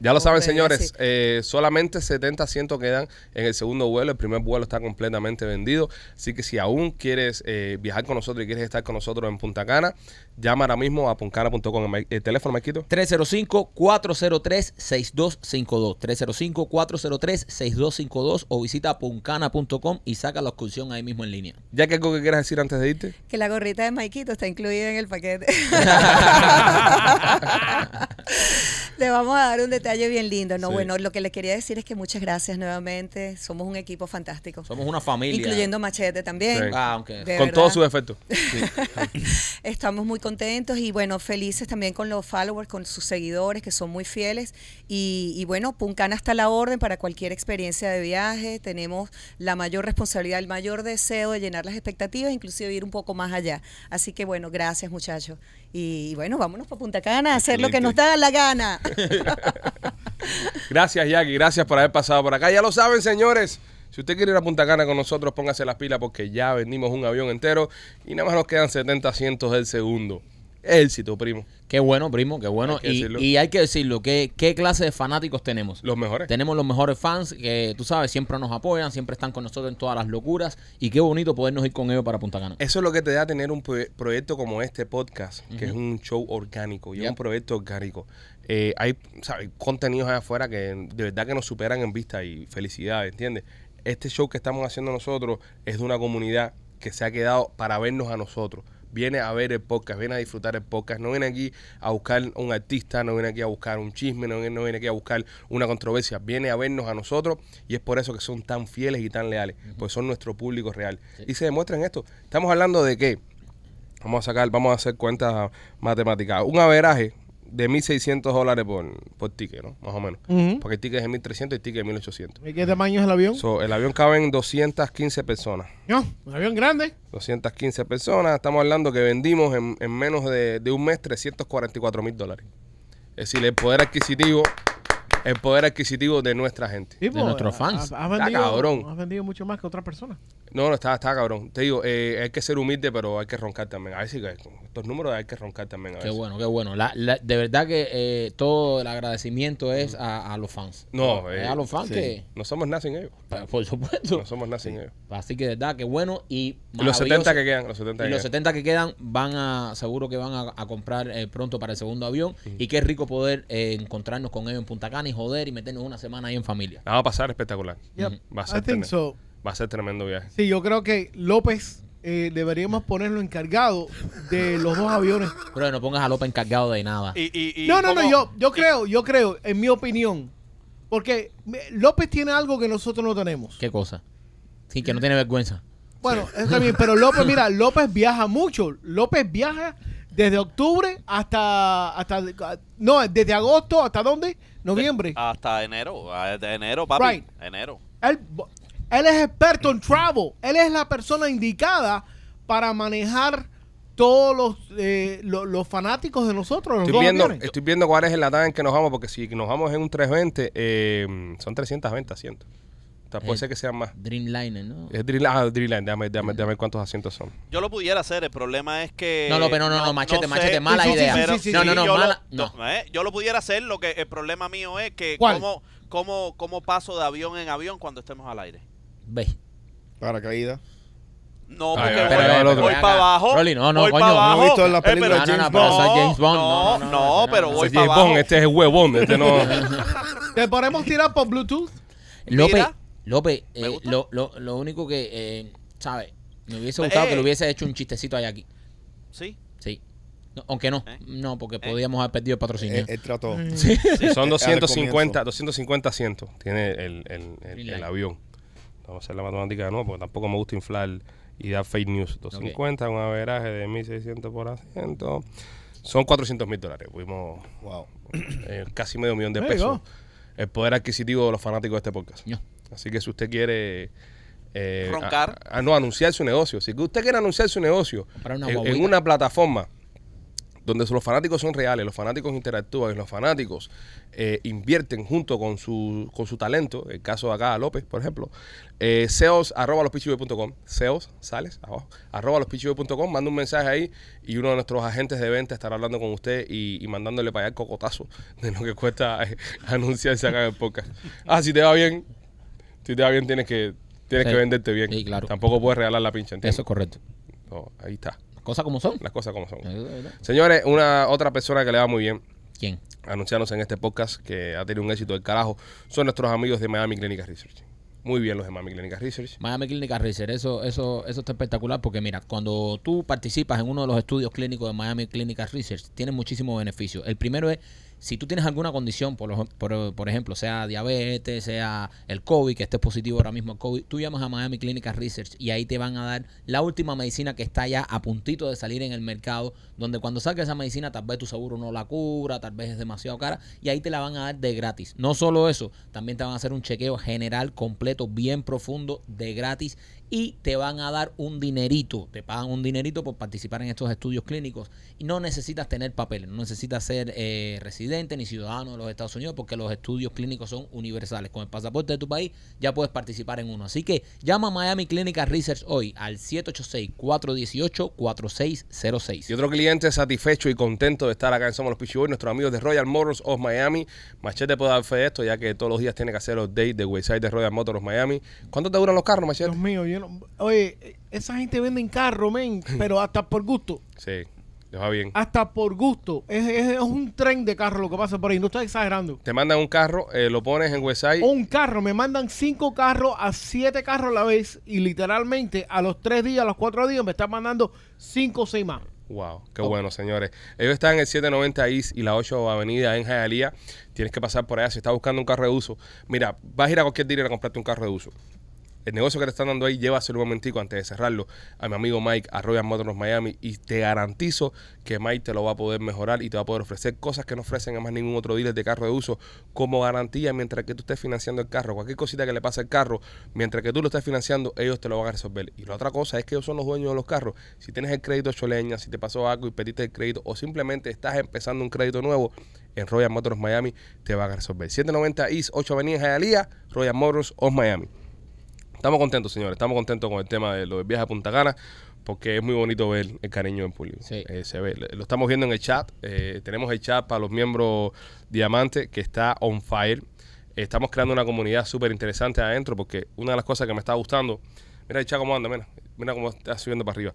Ya lo saben, señores, eh, solamente 70 asientos quedan en el segundo vuelo. El primer vuelo está completamente vendido. Así que si aún quieres eh, viajar con nosotros y quieres estar con nosotros en Punta Cana, llama ahora mismo a puncana.com. El, el teléfono, Marquito. 305-403-6252. 305-403-6252 o visita puncana.com y saca la excursión ahí mismo en línea. ¿Ya que algo que quieras decir antes de irte? Que la gorrita de Maikito está incluida en el paquete. [laughs] [laughs] [laughs] Le vamos a dar un detalle bien lindo. No, Sí. bueno, lo que le quería decir es que muchas gracias nuevamente. Somos un equipo fantástico. Somos una familia. Incluyendo Machete también. Sí. Ah, con todos sus efectos. [laughs] Estamos muy contentos y bueno, felices también con los followers, con sus seguidores que son muy fieles. Y, y bueno, Puncana está a la orden para cualquier experiencia de viaje. Tenemos la mayor responsabilidad, el mayor deseo de llenar las expectativas, inclusive ir un poco más allá. Así que bueno, gracias muchachos. Y bueno, vámonos para Punta Cana a hacer lo que nos da la gana. [laughs] [laughs] Gracias, Jackie. Gracias por haber pasado por acá. Ya lo saben, señores. Si usted quiere ir a Punta Cana con nosotros, póngase las pilas porque ya vendimos un avión entero y nada más nos quedan 70 asientos del segundo. Éxito, primo. Qué bueno, primo, qué bueno. Hay y, hay que decirlo, ¿qué, ¿qué clase de fanáticos tenemos? Los mejores. Tenemos los mejores fans que, tú sabes, siempre nos apoyan, siempre están con nosotros en todas las locuras. Y qué bonito podernos ir con ellos para Punta Cana. Eso es lo que te da tener un proye- proyecto como este podcast, que es un show orgánico y es un proyecto orgánico. Eh, hay, ¿sabes? contenidos allá afuera que de verdad que nos superan en vista y felicidades, ¿entiendes? Este show que estamos haciendo nosotros es de una comunidad que se ha quedado para vernos a nosotros. Viene a ver el podcast, viene a disfrutar el podcast, no viene aquí a buscar un artista, no viene aquí a buscar un chisme, no viene, no viene aquí a buscar una controversia, viene a vernos a nosotros y es por eso que son tan fieles y tan leales, pues son nuestro público real. Y se demuestra en esto. Estamos hablando de que Vamos a sacar, vamos a hacer cuentas matemáticas. Un averaje de 1.600 dólares por, por ticket, ¿no? Más o menos. Porque el ticket es de 1.300 y el ticket es de 1.800. ¿Y qué tamaño es el avión? So, el avión cabe en 215 personas. No, un avión grande. 215 personas. Estamos hablando que vendimos en, en menos de, de un mes 344 mil dólares. Es decir, el poder adquisitivo, el poder adquisitivo de nuestra gente. Sí, pues, nuestros fans. ha- Has vendido, cabrón. has vendido mucho más que otras personas. No, no, está, está cabrón. Te digo, eh, hay que ser humilde, pero hay que roncar también. A ver si con estos números hay que roncar también. A Qué veces. bueno, qué bueno. La- la- de verdad que eh, todo el agradecimiento es a, a los fans. No, Es eh, a los fans sí. que, No somos nada sin ellos. por supuesto. No somos nada sin ellos. Así que de verdad que bueno y los 70 maravilloso. que quedan, los 70 Y los quedan. 70 que quedan van a, seguro que van a, a comprar eh, pronto para el segundo avión. Y qué rico poder eh, encontrarnos con ellos en Punta Cana y joder y meternos una semana ahí en familia. La va a pasar espectacular. Yep. Va a I ser, think tremendo, so. Va a ser tremendo viaje. Sí, yo creo que López eh, deberíamos ponerlo encargado de los dos aviones. Pero no pongas a López encargado de nada. Y, y, y No, no, no, yo, yo creo, yo creo, en mi opinión. Porque López tiene algo que nosotros no tenemos. ¿Qué cosa? Sí, que no tiene vergüenza. Bueno, está bien, pero López, mira, López viaja mucho. López viaja desde octubre hasta, hasta, no, desde agosto hasta dónde? Noviembre. Hasta enero. ah, De enero, papi. Right. Enero. Él, él es experto en travel. Él es la persona indicada para manejar todos los, eh, lo- los, fanáticos de nosotros. Estoy viendo, estoy viendo cuál es el latán en que nos vamos, porque si nos vamos en un 320, eh, son 320 asientos. O sea, puede Eh, ser que sean más. Dreamliner, ¿no? Es Dreamline, ah, Dreamline, déjame, déjame, déjame ver cuántos asientos son. Yo lo pudiera hacer, el problema es que... No, López, no, no, no, machete, machete, mala Sí, idea. sí, Pero sí, sí, no, sí. no, no, yo, mala. lo, No. eh, yo lo pudiera hacer, lo que el problema mío es que ¿Cuál? cómo, cómo, cómo paso de avión en avión cuando estemos al aire. Ve. Paracaídas. No, Ay, porque ay, voy, ay, ay, voy ay, para abajo. Rolly, no, no, voy coño, pa' no he visto en la Eh, película pero- de James no, Bond. No, James Bond, no, no, no, no, no, no, pero no, voy para James abajo. Bond, este es el huevón, este no. ¿Te podemos tirar por Bluetooth? López. López, eh, lo, lo, lo único que, eh, ¿sabes? Me hubiese Eh, gustado que eh. le hubiese hecho un chistecito allá aquí. Sí. Sí. No, aunque no. ¿Eh? No, porque podíamos haber perdido el patrocinio. Él, él trató. Sí, [laughs] son Al 250, comienzo. 250 asientos. Tiene el, el, el- el avión. Vamos a hacer la matemática de nuevo, porque tampoco me gusta inflar y dar fake news. 250, un averaje de 1600 por asiento. Son 400 mil dólares. Fuimos Wow. eh, casi medio millón de pesos. El poder adquisitivo de los fanáticos de este podcast. No. Así que si usted quiere... eh, Roncar. a- a- no, anunciar su negocio. Si usted quiere anunciar su negocio en, una plataforma donde los fanáticos son reales, los fanáticos interactúan, y los fanáticos eh, invierten junto con su, con su talento, el caso de acá López, por ejemplo, eh, sales arroba lospitchyboy.com, sales, sales, abajo, arroba lospitchyboy.com, manda un mensaje ahí y uno de nuestros agentes de venta estará hablando con usted y, y mandándole para allá el cocotazo [laughs] de lo que cuesta eh, [laughs] anunciarse acá en el podcast. Ah, si te va bien, si te va bien tienes que, tienes Sí. que venderte bien. Sí, claro. Tampoco puedes regalar la pincha, ¿entiendes? Eso es correcto. No, ahí está, Cosas como son. las cosas como son. Señores, una otra persona que le va muy bien ¿Quién? anunciándose en este podcast que ha tenido un éxito del carajo son nuestros amigos de Miami Clinical Research. Muy bien los de Miami Clinical Research. Miami Clinical Research, eso, eso, eso está espectacular porque mira, cuando tú participas en uno de los estudios clínicos de Miami Clinical Research, tienes muchísimos beneficios. El primero es, si tú tienes alguna condición, por, por, por ejemplo, sea diabetes, sea el COVID, que estés positivo ahora mismo al COVID, tú llamas a Miami Clinical Research y ahí te van a dar la última medicina que está ya a puntito de salir en el mercado, donde cuando salga esa medicina tal vez tu seguro no la cubra, tal vez es demasiado cara, y ahí te la van a dar de gratis. No solo eso, también te van a hacer un chequeo general completo, bien profundo, de gratis y te van a dar un dinerito, te pagan un dinerito por participar en estos estudios clínicos y no necesitas tener papeles, no necesitas ser eh, residente ni ciudadano de los Estados Unidos porque los estudios clínicos son universales. Con el pasaporte de tu país ya puedes participar en uno. Así que llama a Miami Clinical Research hoy al 786-418-4606. Y otro cliente satisfecho y contento de estar acá en Somos los Pichi Boys, nuestros amigos de Royal Motors of Miami. Machete puede dar fe de esto, ya que todos los días tiene que hacer los dates de website de Royal Motors of Miami. ¿Cuánto te duran los carros, Machete? Dios mío, yo no- oye, esa gente vende en carro, men, [laughs] pero hasta por gusto. Sí, va bien. Hasta por gusto. Es, es- es un tren de carro lo que pasa por ahí. No estoy exagerando. Te mandan un carro, eh, lo pones en website. Un carro, me mandan cinco carros a siete carros a la vez y literalmente a los tres días, a los cuatro días me están mandando cinco o seis más. Wow, qué bueno, señores. Ellos están en el 790 East y la 8 Avenida en Hialeah. Tienes que pasar por allá si estás buscando un carro de uso. Mira, vas a ir a cualquier dealer a comprarte un carro de uso. El negocio que te están dando ahí, llévaselo un momentico antes de cerrarlo a mi amigo Mike, a Royal Motors Miami, y te garantizo que Mike te lo va a poder mejorar y te va a poder ofrecer cosas que no ofrecen a más ningún otro dealer de carro de uso como garantía mientras que tú estés financiando el carro. Cualquier cosita que le pase al carro, mientras que tú lo estés financiando, ellos te lo van a resolver. Y la otra cosa es que ellos son los dueños de los carros. Si tienes el crédito choleña, si te pasó algo y pediste el crédito, o simplemente estás empezando un crédito nuevo, en Royal Motors Miami te van a resolver. 790 East 8 Avenida en Hialeah, Royal Motors of Miami. Estamos contentos, señores. Estamos contentos con el tema de lo del viaje a Punta Cana. Porque es muy bonito ver el cariño en público. Sí. Eh, se ve. Lo estamos viendo en el chat. Eh, tenemos el chat para los miembros Diamante que está on fire. Estamos creando una comunidad súper interesante adentro. Porque una de las cosas que me está gustando. Mira el chat cómo anda, mira. Mira cómo está subiendo para arriba.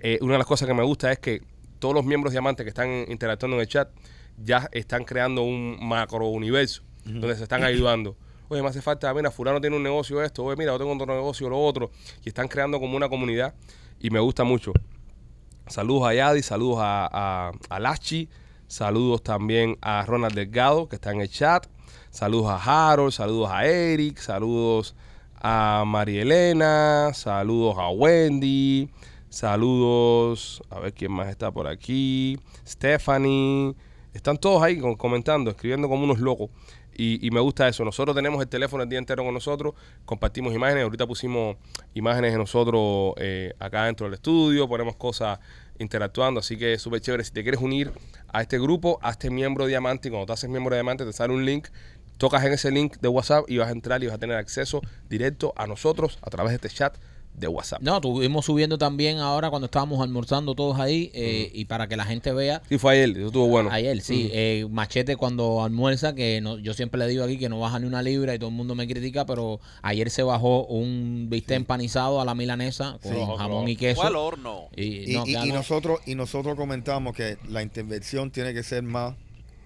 Eh, una de las cosas que me gusta es que todos los miembros Diamante que están interactuando en el chat ya están creando un macro universo donde se están ayudando. Oye, me hace falta, mira, fulano tiene un negocio esto, oye, mira, yo tengo otro negocio, lo otro. Y están creando como una comunidad y me gusta mucho. Saludos a Yadi, saludos a, a, a Lachi, saludos también a Ronald Delgado, que está en el chat. Saludos a Harold, saludos a Eric, saludos a María Elena, saludos a Wendy, saludos, a ver quién más está por aquí, Stephanie. Están todos ahí comentando, escribiendo como unos locos. Y, y me gusta eso. Nosotros tenemos el teléfono el día entero con nosotros, compartimos imágenes. Ahorita pusimos imágenes de nosotros eh, acá dentro del estudio, ponemos cosas interactuando. Así que es súper chévere. Si te quieres unir a este grupo, hazte miembro diamante. Y cuando te haces miembro diamante, te sale un link. Tocas en ese link de WhatsApp y vas a entrar y vas a tener acceso directo a nosotros a través de este chat de WhatsApp. No, estuvimos subiendo también ahora cuando estábamos almorzando todos ahí eh, y para que la gente vea. Sí, fue ayer, eso estuvo bueno. Ayer, sí. eh, machete cuando almuerza, que no, yo siempre le digo aquí que no baja ni una libra y todo el mundo me critica, pero ayer se bajó un bistec empanizado a la milanesa con Sí. jamón y queso. Fue al horno. Y, Y, no, y- ya y no- nosotros y nosotros comentamos que la intervención tiene que ser más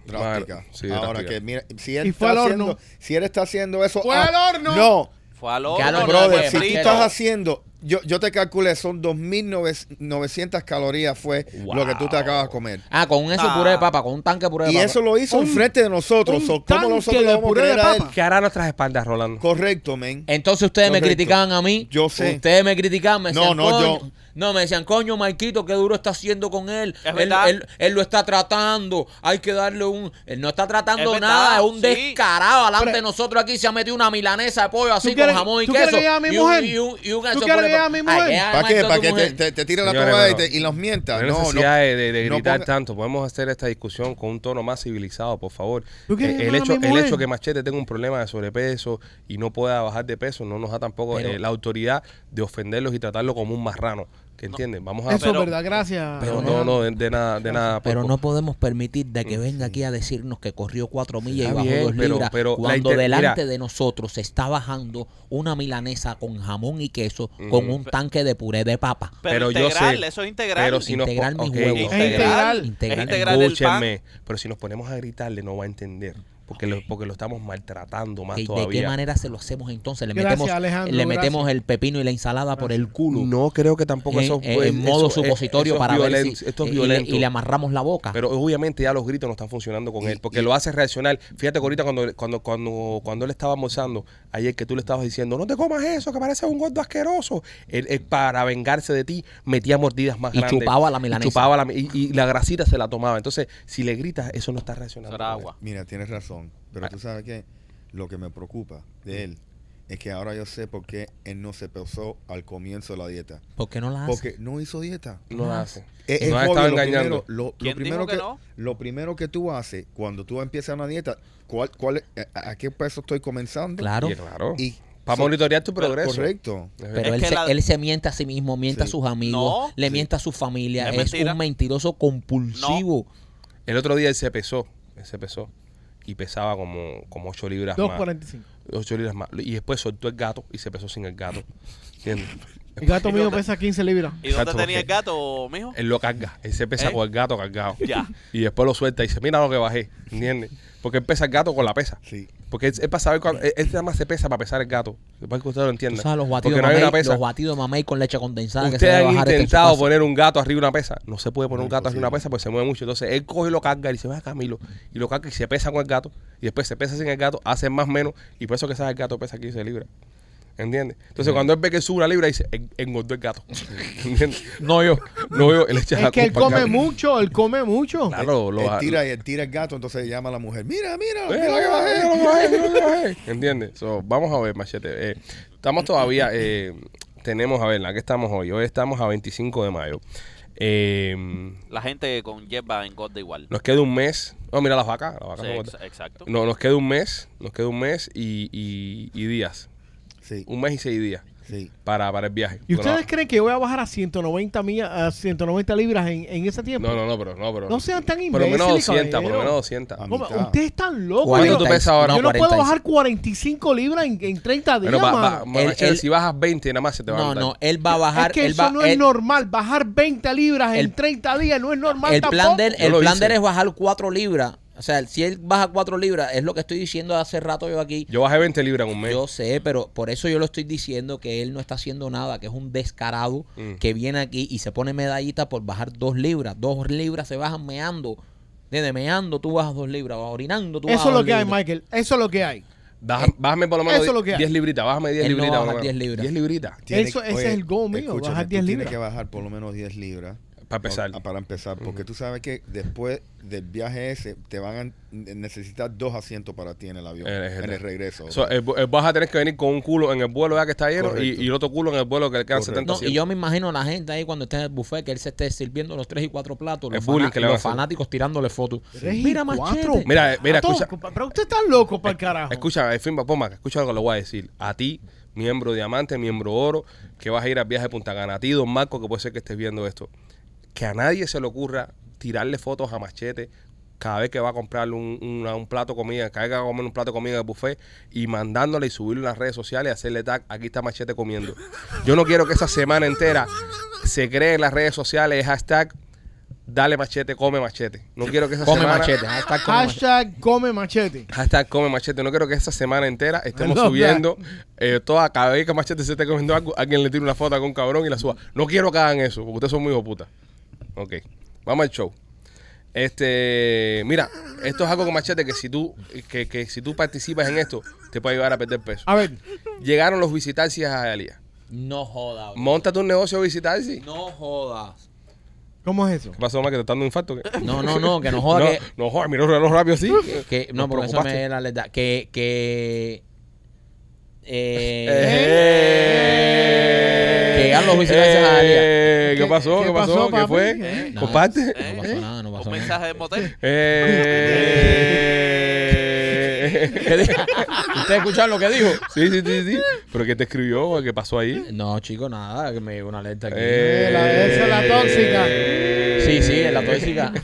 drástica. sí, Ahora drástica. que mira, si él está al haciendo, horno. si él está haciendo eso, ¡Fue ah, al horno! No, Fue al brother, fue si tú estás haciendo, yo, yo te calculé, son 2.900 calorías fue lo que tú te acabas de comer. Ah, con eso Ah. puré de papa, con un tanque de puré de Y papa. eso lo hizo Un- enfrente de nosotros. un so, ¿Cómo tanque nosotros le vamos a puré de creer a él? papa. ¿Qué hará nuestras espaldas, Rolando? Correcto, men. Entonces ustedes me criticaban a mí. Yo sé. Ustedes me criticaban, me No, decían, no, coño. yo- No, me decían, coño, Marquito, qué duro está haciendo con él. Es él, él, él lo está tratando. Hay que darle un. Él no está tratando Es nada. Es un sí. descarado. Delante Pero- de nosotros aquí se ha metido una milanesa de pollo así con quieres- jamón y tú queso. que y un- y un- y un ¿Tú eso quieres puré que a mi mujer? ¿Para qué? ¿Para que te, te, te tire la tomada y, te- y los mientas? No No, no. de, de- de no gritar ponga- tanto. Podemos hacer esta discusión con un tono más civilizado, por favor. ¿Tú quieres Eh, el, hecho, el hecho que Machete tenga un problema de sobrepeso y no pueda bajar de peso no nos da tampoco Pero- eh, la autoridad de ofenderlos y tratarlo como un marrano. ¿Que entienden? Vamos a... Eso es verdad, gracias. pero no, no, de, de nada, de nada. Pero Poco. no podemos permitir de que venga aquí a decirnos que corrió cuatro millas y bajó bien, dos libras pero cuando inter- delante mira. de nosotros se está bajando una milanesa con jamón y queso con Ujú. un tanque de puré de papa. Pero, Pero yo sé- eso es integral. Pero si nos Integral po- mis ok, huevos. Es integral. Integral. Es integral el pan. Escúchenme, pero si nos ponemos a gritarle no va a entender. Porque lo, porque lo estamos maltratando más ¿De, de todavía. qué manera se lo hacemos entonces? Le Gracias, metemos, le metemos gracias. el pepino y la ensalada por el culo. No creo que tampoco eso en- en modo eso es- supositorio eso es para ver si esto es y le- violento. y le amarramos la boca. Pero obviamente ya los gritos no están funcionando con Y- él, porque y- lo hace reaccionar. Fíjate que ahorita cuando, cuando, cuando, cuando él estaba almorzando, ayer que tú le estabas diciendo, no te comas eso, que parece un gordo asqueroso. Él, él, para vengarse de ti, metía mordidas más Y grandes. chupaba la Y milanesa. chupaba la- y, y la grasita se la tomaba. Entonces, si le gritas, eso no está reaccionando. Mira, tienes razón. Pero tú sabes qué? Lo que me preocupa de él es que ahora yo sé por qué él no se pesó al comienzo de la dieta. ¿Por qué no la hace? Porque no hizo dieta. No la hace. Es, es Nos ha obvio, estado lo engañando. Primero, lo, lo ¿Quién primero dijo que que, no? lo primero que tú haces cuando tú empiezas una dieta, ¿cuál, cuál, es- a, a qué peso estoy comenzando? Claro. Y claro. Y Para so- monitorear tu progreso. Correcto. Pero Es él, que se, la- él se miente a sí mismo, miente a sus amigos, No. le Sí. miente a su familia. Es Es, un mentiroso compulsivo. El otro día él se pesó. Él se pesó. Y pesaba como, como 8 libras más. 2.45. 8 libras más. Y después soltó el gato y se pesó sin el gato. ¿Entiendes? El gato ¿Y mío dónde- pesa 15 libras. ¿Y dónde Exacto, tenía el gato, mijo? Él lo carga. Él se pesa ¿Eh? con el gato cargado. Ya. Y después lo suelta y dice, mira lo que bajé. ¿Entiendes? Porque él pesa el gato con la pesa. Sí. Porque él, él para saber cuándo- él, él nada más se pesa para pesar el gato. Para que usted lo Tú entienda. sabes los batidos, Porque no hay mamey, una pesa. los batidos de mamey con leche condensada que se Ustedes debe han bajar este intentado poner un gato arriba de una pesa. No se puede poner un gato arriba de una pesa porque se mueve mucho. Entonces él coge y lo carga y dice, va Camilo. Y lo carga y se pesa con el gato. Y después se pesa sin el gato, hace más menos. Y por eso que sabe el gato pesa 15 libras. ¿Entiendes? Entonces cuando él ve que sube una libra, dice, "En- engordó el gato. [laughs] ¿Entiendes? No yo. No yo. Él echa la Es que él culpa al come gato. mucho, él come mucho. Claro, lo él tira, él tira el gato, entonces llama a la mujer. Mira, mira, Eh, mira lo que bajé. lo que bajé, lo que bajé. [laughs] ¿Entiendes? So, vamos a ver, Machete. Eh, estamos todavía, eh, tenemos, a ver, ¿a qué estamos hoy? Hoy estamos a 25 de mayo. Eh, La gente con hierba engorda igual. nos queda un mes. No, mira las vacas. Las vacas Sí, ex- gordas. exacto. no, nos queda un mes. Nos queda un mes y, y- y días. Sí, Un mes y seis días sí. para, para el viaje. ¿Y ustedes creen que voy a bajar a 190, millas, a 190 libras en, en ese tiempo? No, no, no, pero no, pero. No sean tan Por lo menos imbéciles, 200, por lo menos 200. A ¿Cómo? mitad. Ustedes están locos. ¿Cuánto Yo- tú pesas ahora? Yo no puedo 45. bajar 45 libras en, en 30 días, Pero va, va- mano. Él- si bajas 20, nada más se te va a No, no, él va a bajar. es que él eso va, no es él- normal. Bajar 20 libras en El- 30 días no es normal el tampoco. plan de él, Yo el plan de él es bajar 4 libras. O sea, si él baja 4 libras, es lo que estoy diciendo hace rato yo aquí. Yo bajé 20 libras en un mes. Yo sé, pero por eso yo lo estoy diciendo que él no está haciendo nada, que es un descarado Mm. que viene aquí y se pone medallita por bajar 2 libras. 2 libras se bajan meando. Desde meando tú bajas 2 libras, orinando tú Eso bajas es lo que hay, libras. Michael. Eso es lo que hay. Baja- bájame por lo menos eso es lo que hay. 10 libritas, bájame 10 Él no libritas. va a por lo bajar menos. 10 libras. 10 libritas. Tiene- Eso- ese es el goal mío, bajar tú 10 Tienes libras. que bajar por lo menos 10 libras. Para empezar. Pa- Para empezar, porque tú sabes que después del viaje ese te van a necesitar dos asientos para ti en el avión, Eh, en el regreso. So, eh, eh, vas a tener que venir con un culo en el vuelo ya que está lleno y, el otro culo en el vuelo que le quedan Correcto. 70 No, y yo me imagino a la gente ahí cuando esté en el buffet que él se esté sirviendo los tres y cuatro platos, El los, bullying que le los fanáticos tirándole fotos. Y Mira, cuatro. machete. Mira, eh, mira, escucha, Pero usted está loco para el carajo. escucha, eh, Fimba Poma, escucha lo que le voy a decir. A ti, miembro diamante, miembro oro, que vas a ir al viaje de Punta Cana. A ti, don Marco, que puede ser que estés viendo esto. Que a nadie se le ocurra tirarle fotos a Machete cada vez que va a comprarle un, una- un plato de comida, cada vez que va a comer un plato de comida el buffet y mandándole y subirlo en las redes sociales y hacerle tag, aquí está Machete comiendo. Yo no quiero que esa semana entera se cree en las redes sociales hashtag dale machete, come machete. No quiero que esa Come semana... machete. hashtag come machete. Hashtag come machete. Hashtag come machete. No quiero que esta semana entera estemos subiendo eh, toda, cada vez que machete se esté comiendo algo, alguien le tire una foto con un cabrón y la suba. No quiero que hagan eso, porque ustedes son muy puta. Ok. Vamos al show. Este, mira, esto es algo con machete que si tú, que, que si tú participas en esto, te puede ayudar a perder peso. A ver, Llegaron los visitarsis a Jalía. No jodas. bro. Montate un negocio de visitarsis. No jodas. ¿cómo es eso? ¿Qué pasó, más que te está dando un infarto? ¿Qué? No, no, no, que no joda no, que, no jodas, mira el reloj rápido así. que no, porque eso me es la verdad. Que, que, eh, Eh, Los a eh, ¿Qué pasó? ¿Qué, ¿Qué pasó? pasó, ¿Qué fue? ¿Eh? ¿Comparte? no pasó nada, no pasó Un nada. mensaje del motel. Eh. [laughs] [laughs] ¿Ustedes escucharon lo que dijo? sí, sí, sí, sí. ¿Pero qué te escribió? ¿Qué pasó ahí? No, chico, nada, que me llegó una alerta aquí. Eh, la- esa es la tóxica. Sí, sí, es la tóxica. [laughs]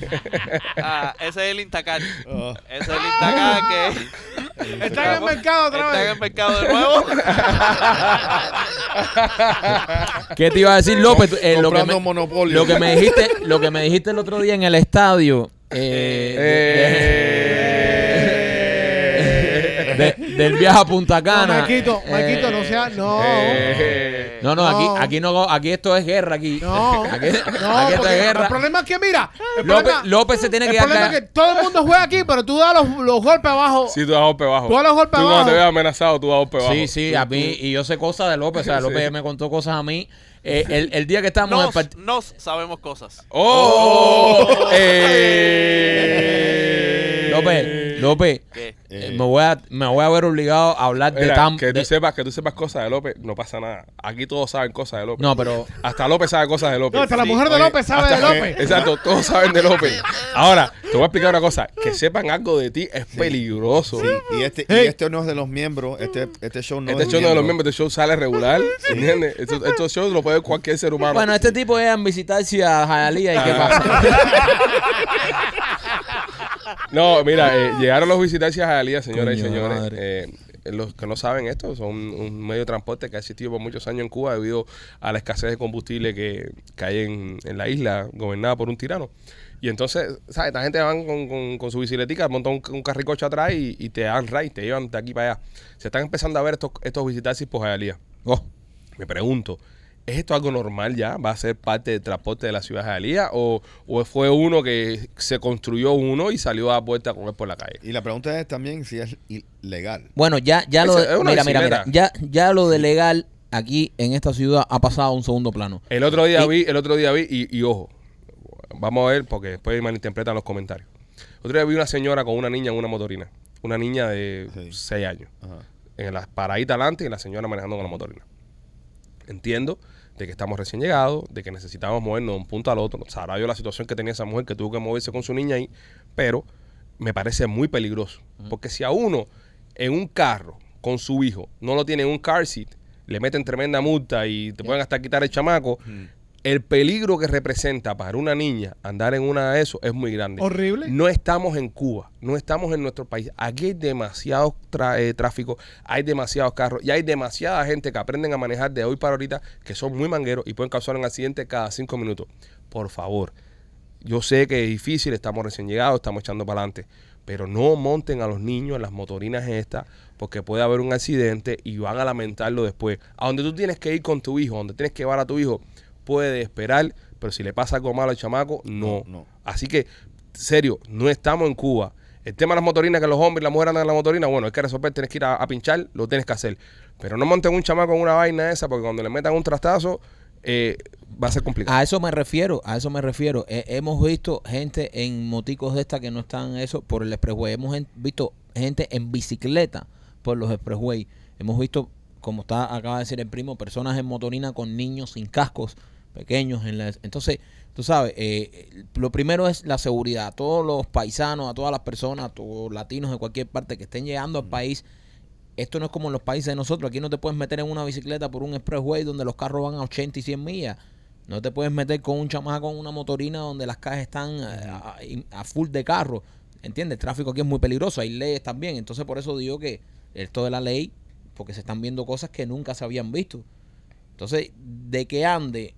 Ah, ese es el Intacar. Ah. Ese es el Intacar que [laughs] Está en el mercado otra está en vez. el mercado de nuevo. ¿Qué te iba a decir López? Eh, lo, que me, monopolio. lo que me dijiste, lo que me dijiste el otro día en el estadio. eh, de- del viaje a Punta No, Cana. Marquito, Eh, Marquito, no sea, no. Eh, No, no, No. aquí, aquí no, aquí esto es guerra aquí. No, [laughs] Aquí, no, aquí esto porque es guerra. el problema es que mira, el López, problema, López se tiene el que problema quedar es que todo el mundo juega aquí, pero tú das los, los golpes abajo. Sí, tú das golpe bajo. Tú das los golpes Tú cuando abajo. te veas amenazado, tú das golpe bajo. Sí, sí, a mí, y yo sé cosas de López, o sea, López Sí. me contó cosas a mí. Eh, el, el día que estábamos en el Nos, partido. nos sabemos cosas. ¡Oh! Eh. López, López, ¿Qué? eh, me, voy a, me voy a ver obligado a hablar de tan... que tú de- sepas que tú sepas cosas de López, no pasa nada. Aquí todos saben cosas de López. no, pero... Hasta López sabe cosas de López. No, hasta la Sí. mujer de López sabe de López. Exacto, todos saben de López. Ahora, te voy a explicar una cosa. Que sepan algo de ti es peligroso. Sí, y este, y este no es de los miembros, este, este show no Este es show no de los miembros, este show sale regular. ¿Entiendes? Estos, estos shows lo puede ver cualquier ser humano. Bueno, este tipo es en visitarse a Jayalía y qué pasa. [laughs] No, mira, eh, llegaron los visitantes a Jalía, señoras y señores. Eh, los que no saben esto, son un medio de transporte que ha existido por muchos años en Cuba debido a la escasez de combustible que, que hay en, en la isla, gobernada por un tirano. Y entonces, ¿sabes? Esta gente van con, con- con su bicicletica, montan un, un carricoche atrás y, y te dan ride, te llevan de aquí para allá. Se están empezando a ver estos, estos visitantes por Jalía. Oh, Me pregunto, ¿es esto algo normal ya? ¿Va a ser parte del transporte de la ciudad de Jalía? ¿O, ¿O fue uno que se construyó uno y salió a dar vuelta con él por la calle? Y la pregunta es también si es ilegal. Bueno, ya, ya lo de, mira, mira, mira, ya, ya lo de legal aquí en esta ciudad ha pasado a un segundo plano. El otro día Y- vi, el otro día vi, y, y ojo, vamos a ver porque después malinterpretan los comentarios. Otro día vi una señora con una niña en una motorina. Una niña de Sí. 6 años. Ajá. En la paradita adelante y la señora manejando con la motorina. Entiendo de que estamos recién llegados, de que necesitamos movernos de un punto al otro. Sabrá yo la situación que tenía esa mujer que tuvo que moverse con su niña ahí, pero me parece muy peligroso. Porque si a uno en un carro con su hijo no lo tiene en un car seat, le meten tremenda multa y te pueden hasta quitar el chamaco, el peligro que representa para una niña andar en una de esos es muy grande. Horrible. No estamos en Cuba, no estamos en nuestro país. Aquí hay demasiado tra- eh, tráfico, hay demasiados carros y hay demasiada gente que aprenden a manejar de hoy para ahorita que son muy mangueros y pueden causar un accidente cada cinco minutos. Por favor, yo sé que es difícil, estamos recién llegados, estamos echando para adelante, pero no monten a los niños en las motorinas estas porque puede haber un accidente y van a lamentarlo después. A donde tú tienes que ir con tu hijo, donde tienes que llevar a tu hijo, puede esperar, pero si le pasa algo malo al chamaco, no. No, no. Así que, serio, no estamos en Cuba. El tema de las motorinas, que los hombres y las mujeres andan en la motorina, bueno, hay que resolver, tienes que ir a, a pinchar, lo tienes que hacer. Pero no monten un chamaco en una vaina esa, porque cuando le metan un trastazo, eh, va a ser complicado. A eso me refiero, a eso me refiero. Eh, hemos visto gente en moticos de esta que no están eso por el expressway. Hemos visto gente en bicicleta por los expressway. Hemos visto, como está acaba de decir el primo, personas en motorina con niños sin cascos pequeños. En la, entonces, tú sabes, eh, eh, lo primero es la seguridad. A todos los paisanos, a todas las personas, a todos los latinos de cualquier parte que estén llegando al país, esto no es como en los países de nosotros. Aquí no te puedes meter en una bicicleta por un expressway donde los carros van a 80 y 100 millas. No te puedes meter con un chamaco con una motorina donde las calles están eh, a, a full de carro. ¿Entiendes? El tráfico aquí es muy peligroso. Hay leyes también. Entonces, por eso digo que esto de la ley, porque se están viendo cosas que nunca se habían visto. Entonces, de que ande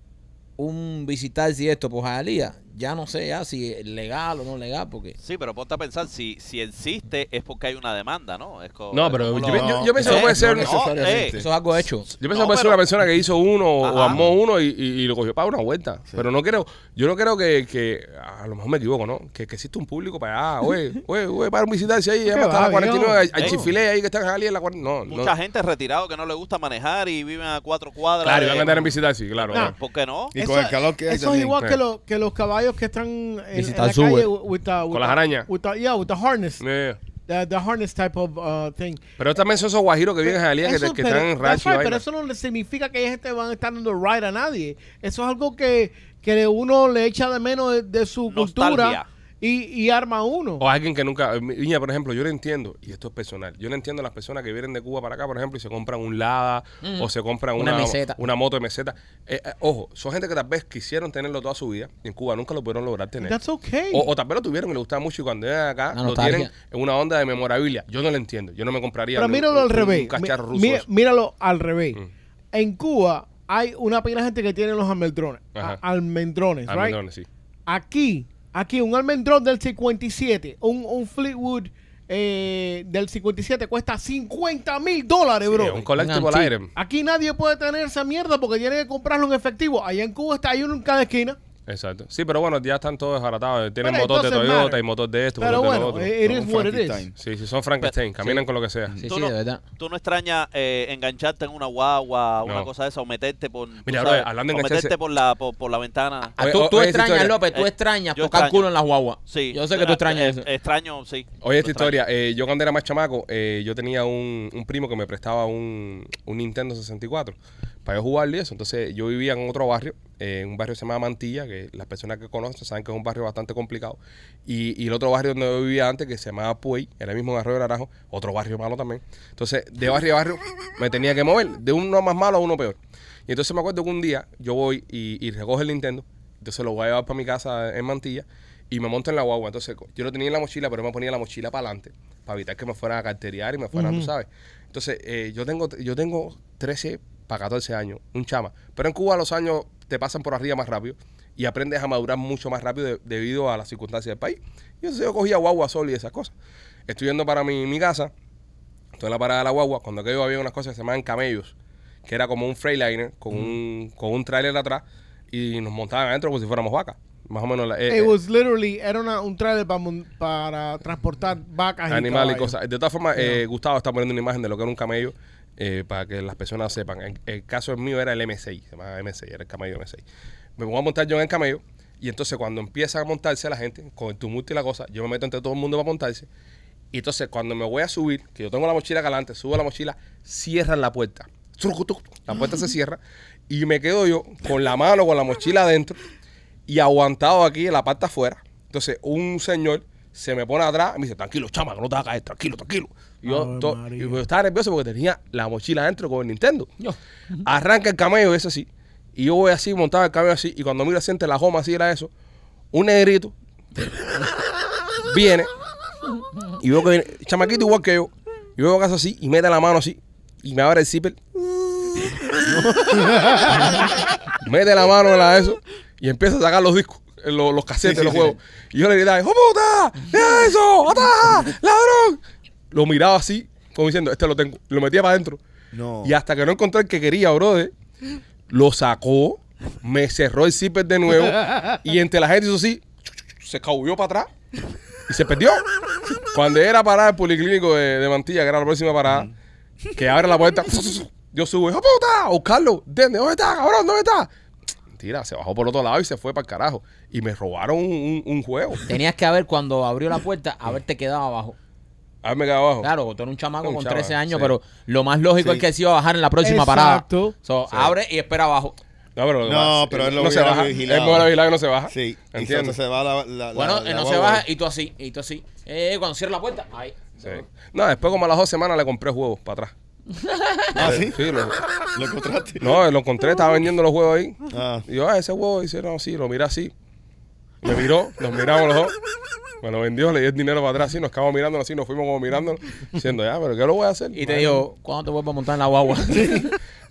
un visitar si esto por Jalía, ya no sé ya si es legal o no legal, porque Sí, pero ponte a pensar, si, si existe es porque hay una demanda, ¿no? Es co- No, pero yo, lo- yo- yo pienso que Eh, puede ser. no yo necesariamente. eso es algo hecho. pienso No, que puede ser una persona que hizo uno o armó uno y, y- y lo cogió para una vuelta. Pero no creo, yo no creo que, que a lo mejor me equivoco, ¿no? Que, que existe un público para allá, oye, [laughs] oye, oye, para un visitante ahí, ya ¿Qué está la 49, hay, hay viejo? chifilé ahí que están en la 40. No, no. Mucha gente retirado que no le gusta manejar y viven a cuatro cuadras. Claro, y van a andar en visitar, sí, claro. No. claro. ¿Por qué no? Y con el calor que hay Eso es igual Sí. que, lo- que los caballos que están en, en la calle with the- with Con las arañas. with the- yeah, with the harness. Yeah. The, the harness type of uh, thing. Pero también son esos guajiros que viven en Jalía que, que pero- están en rancho right, pero eso no le significa que gente van a estar dando ride a nadie. Eso es algo que, que uno le echa de menos de, de su Nostalgia. cultura y, y arma uno. O alguien que nunca. Viña, por ejemplo, yo lo entiendo, y esto es personal. Yo no entiendo a las personas que vienen de Cuba para acá, por ejemplo, y se compran un Lada o se compran Una una, meseta. una moto de meseta. Eh, eh, ojo, son gente que tal vez quisieron tenerlo toda su vida y en Cuba nunca lo pudieron lograr tener. That's okay. O, o tal vez lo tuvieron y les gustaba mucho y cuando llegan acá lo tienen en una onda de memorabilia. Yo no lo entiendo. Yo no me compraría Pero un- míralo un- al un revés. cacharro Mi- ruso. míralo al revés. Mm. En Cuba hay una pila de gente que tiene los almendrones. Ajá. a- almendrones, right? Almendrones, sí. Aquí, aquí un almendrón del 57, un, un Fleetwood eh, del 57 cuesta 50 mil dólares, Sí, bro. un collectible item. Aquí nadie puede tener esa mierda porque tiene que comprarlo en efectivo. Allá en Cuba está hay uno en cada esquina. Exacto. Sí, pero bueno, ya están todos desbaratados. Tienen Pero motor de entonces, Toyota y motor de esto, Pero motor de lo bueno, otro. it is Son what it is. Frankenstein. Sí, sí, son Frankenstein. Caminan con lo que sea. Sí, Tú sí, no- de verdad. ¿Tú no extrañas eh, engancharte en una guagua, una No. cosa de esa, o meterte por, tú Mira, sabes, bro, hablando de o engancharse- meterte por la, por, por la ventana? Ah, Oye, tú, oye, extrañas, historia- López, tú Eh, extrañas yo tocar extraño. culo en las guaguas. Sí. Yo sé que tú eh, extrañas eh, eso. Extraño, sí. Oye, esta Lo extraño. historia, eh, yo cuando era más chamaco, eh, yo tenía un, un primo que me prestaba un, un Nintendo 64 para yo jugarle y eso. Entonces yo vivía en otro barrio, en un barrio que se llama Mantilla, que las personas que conocen saben que es un barrio bastante complicado. Y, y el otro barrio donde yo vivía antes, que se llamaba Puey, era el mismo en Arroyo de Naranjo, otro barrio malo también. Entonces, de barrio a barrio me tenía que mover, de uno más malo a uno peor. Y entonces me acuerdo que un día yo voy y, y recojo el Nintendo, entonces lo voy a llevar para mi casa en Mantilla y me monto en la guagua. Entonces yo lo tenía en la mochila, pero me ponía la mochila para adelante para evitar que me fueran a carteriar y me fueran, tú sabes. Entonces eh, yo tengo yo tengo 13 para 14 años, un chama. Pero en Cuba los años te pasan por arriba más rápido y aprendes a madurar mucho más rápido de- debido a las circunstancias del país. Y entonces yo cogía guagua sol y esas cosas. Estoy yendo para mi, mi casa, estoy en la parada de la guagua, cuando aquello había unas cosas que se llamaban camellos, que era como un Freightliner con un, con un trailer atrás y nos montaban adentro como si fuéramos vacas. Más o menos la, eh, It eh, was literally, era una, un trailer para, para transportar vacas animales y cosas. De todas formas, eh, Gustavo está poniendo una imagen de lo que era un camello eh, para que las personas sepan. En- el caso mío era el M6, se llamaba M6, era el camello M6. Me voy a montar yo en el camello y entonces cuando empieza a montarse la gente, con el tumulto y la cosa, yo me meto entre todo el mundo para montarse. Y entonces cuando me voy a subir, que yo tengo la mochila acá adelante, subo la mochila, cierran la puerta. La puerta se cierra y me quedo yo con la mano, con la mochila adentro y aguantado aquí en la parte afuera. Entonces, un señor se me pone atrás y me dice, tranquilo, chama, no te vas a caer, tranquilo, tranquilo. Yo, Ave to- María. y yo estaba nervioso porque tenía la mochila adentro con el Nintendo. Arranca el camello, ese así. Y yo voy así, montado el camello así, y cuando miro siente la goma así era eso, un negrito [laughs] viene y veo que viene, chamaquito igual que yo, y veo que hace así y mete la mano así y me abre el zipper. [laughs] mete la mano en la de eso y empieza a sacar los discos, eh, los, los cassettes Sí, de sí, los sí. juegos. Y yo le gritaba, ¡Hijo puta! ¡Deja eso! ¡Ataja! ¡Ladrón! Lo miraba así, como diciendo, este lo tengo. Lo metía para adentro. No. Y hasta que no encontré el que quería, brother, lo sacó, me cerró el zipper de nuevo y entre la gente hizo así, se escabulló para atrás y se perdió. Cuando era parada el policlínico de, de Mantilla, que era la próxima parada, que abre la puerta, yo subo, ¡hijo puta! ¡O Carlos! ¿Dónde? ¿Dónde está, cabrón? ¿Dónde está? Mentira, se bajó por otro lado y se fue para el carajo. Y me robaron un, un- un juego. Tenías que haber, cuando abrió la puerta, haberte quedado abajo. A ver, me quedé abajo. Claro, tú eres un chamaco Un con chama, 13 años, sí. pero lo más lógico Sí. es que él se iba a bajar en la próxima Exacto. parada. So, Sí. Abre y espera abajo. No, pero, lo que No, pero él lo no se baja. vigilado. Él hubiera vigilado y no se baja. Sí. ¿Entiendes? se va la, la- Bueno, la- él no se baja y tú así, y tú así. Eh, cuando cierra la puerta, ahí. Sí. No, después como a las dos semanas le compré juegos para atrás. [laughs] Ah, sí. Sí, lo, ¿Lo encontraste? no, lo encontré, estaba vendiendo los juegos ahí. Ah. Y yo, ah, ese huevo, dice, no, sí, lo mira así. Me miró, nos miramos los dos. Me lo vendió, le di el dinero para atrás, así, nos quedamos mirando así, nos fuimos como mirando, diciendo, ya, pero ¿qué lo voy a hacer? Y te digo, ¿cuándo te vuelvo a montar en la guagua? [laughs]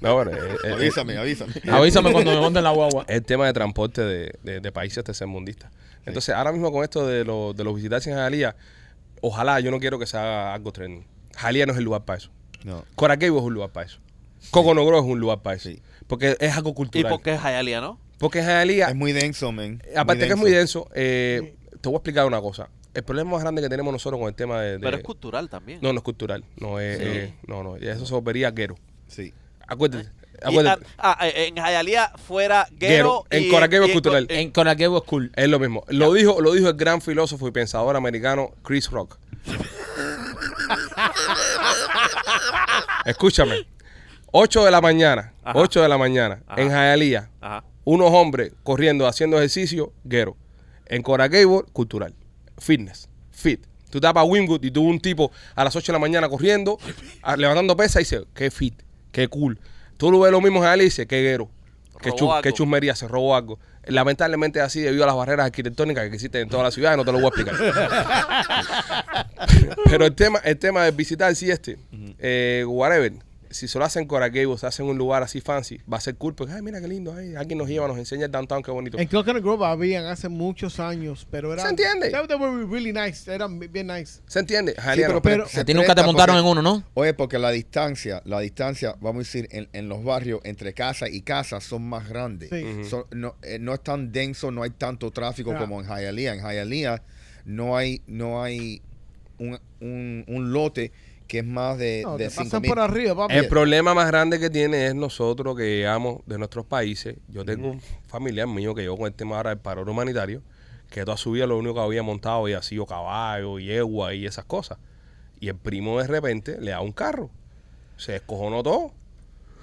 No, bueno, eh, eh, Avísame, avísame. Avísame cuando me monte en la guagua. [laughs] el tema de transporte de, de- de países tercermundistas. Entonces, ahora mismo con esto de, lo- de los visitantes en Jalía, ojalá, yo no quiero que se haga algo trending. Jalía no es el lugar para eso. No. Coraquebo es un lugar para eso. Coconogro es un lugar para eso. Sí. Porque es algo ¿Y cultural. por qué es Hialeah, no? Porque en Jalía, Es muy denso, men. aparte que es muy denso, eh, te voy a explicar una cosa. El problema más grande que tenemos nosotros con el tema de... de- Pero es cultural también. no, no es cultural. No, es, Sí. eh, no, no. Eso se volvería guero. Sí. Acuérdate. Y, acuérdate. ah, ah, en Hialeah fuera Guero, Guero. en Coraquebo es cultural. En Coraquebo School. Es lo mismo. Lo dijo, lo dijo el gran filósofo y pensador americano Chris Rock. [laughs] Escúchame. 8 de la mañana, Ajá. 8 de la mañana, Ajá. en Hialeah, Ajá. Unos hombres corriendo, haciendo ejercicio, guero. En Coraquebo, cultural. Fitness. Fit. Tú te vas para Wingwood y tú un tipo a las 8 de la mañana corriendo, a- levantando pesas y dice, qué fit, qué cool. Tú lo ves lo mismo en Hialeah y dices, qué guero. Qué, Robó chu- algo. qué chusmería, se robó algo. Lamentablemente es así debido a las barreras arquitectónicas que existen en toda la ciudad no te lo voy a explicar. [laughs] Pero el tema, el tema de visitar sí este, eh, whatever, si solo hacen Coral Gables, hacen un lugar así fancy, va a ser cool porque, ay, mira qué lindo, ay, alguien nos lleva, nos enseña el downtown, qué bonito. En Coconut Grove habían hace muchos años, pero era. ¿Se entiende? They, were really nice. Eran bien nice. ¿Se entiende? Sí, Jaliano? pero- A ti nunca te montaron en uno, ¿no? Oye, porque la distancia, la distancia, vamos a decir, en, en los barrios entre casa y casa son más grandes. Sí. Ujú. Son- no, eh, no es tan denso, no hay tanto tráfico como en Hialeah. En Hialeah no hay, no hay un, un, un lote que es más de, No, de te 5 pasan mil. por arriba, papi. El problema más grande que tiene es nosotros que llegamos de nuestros países. Yo tengo un familiar mío que llegó con el tema ahora del paro humanitario, que toda su vida lo único que había montado había sido caballo, yegua y esas cosas. Y el primo de repente le da un carro. Se descojonó todo.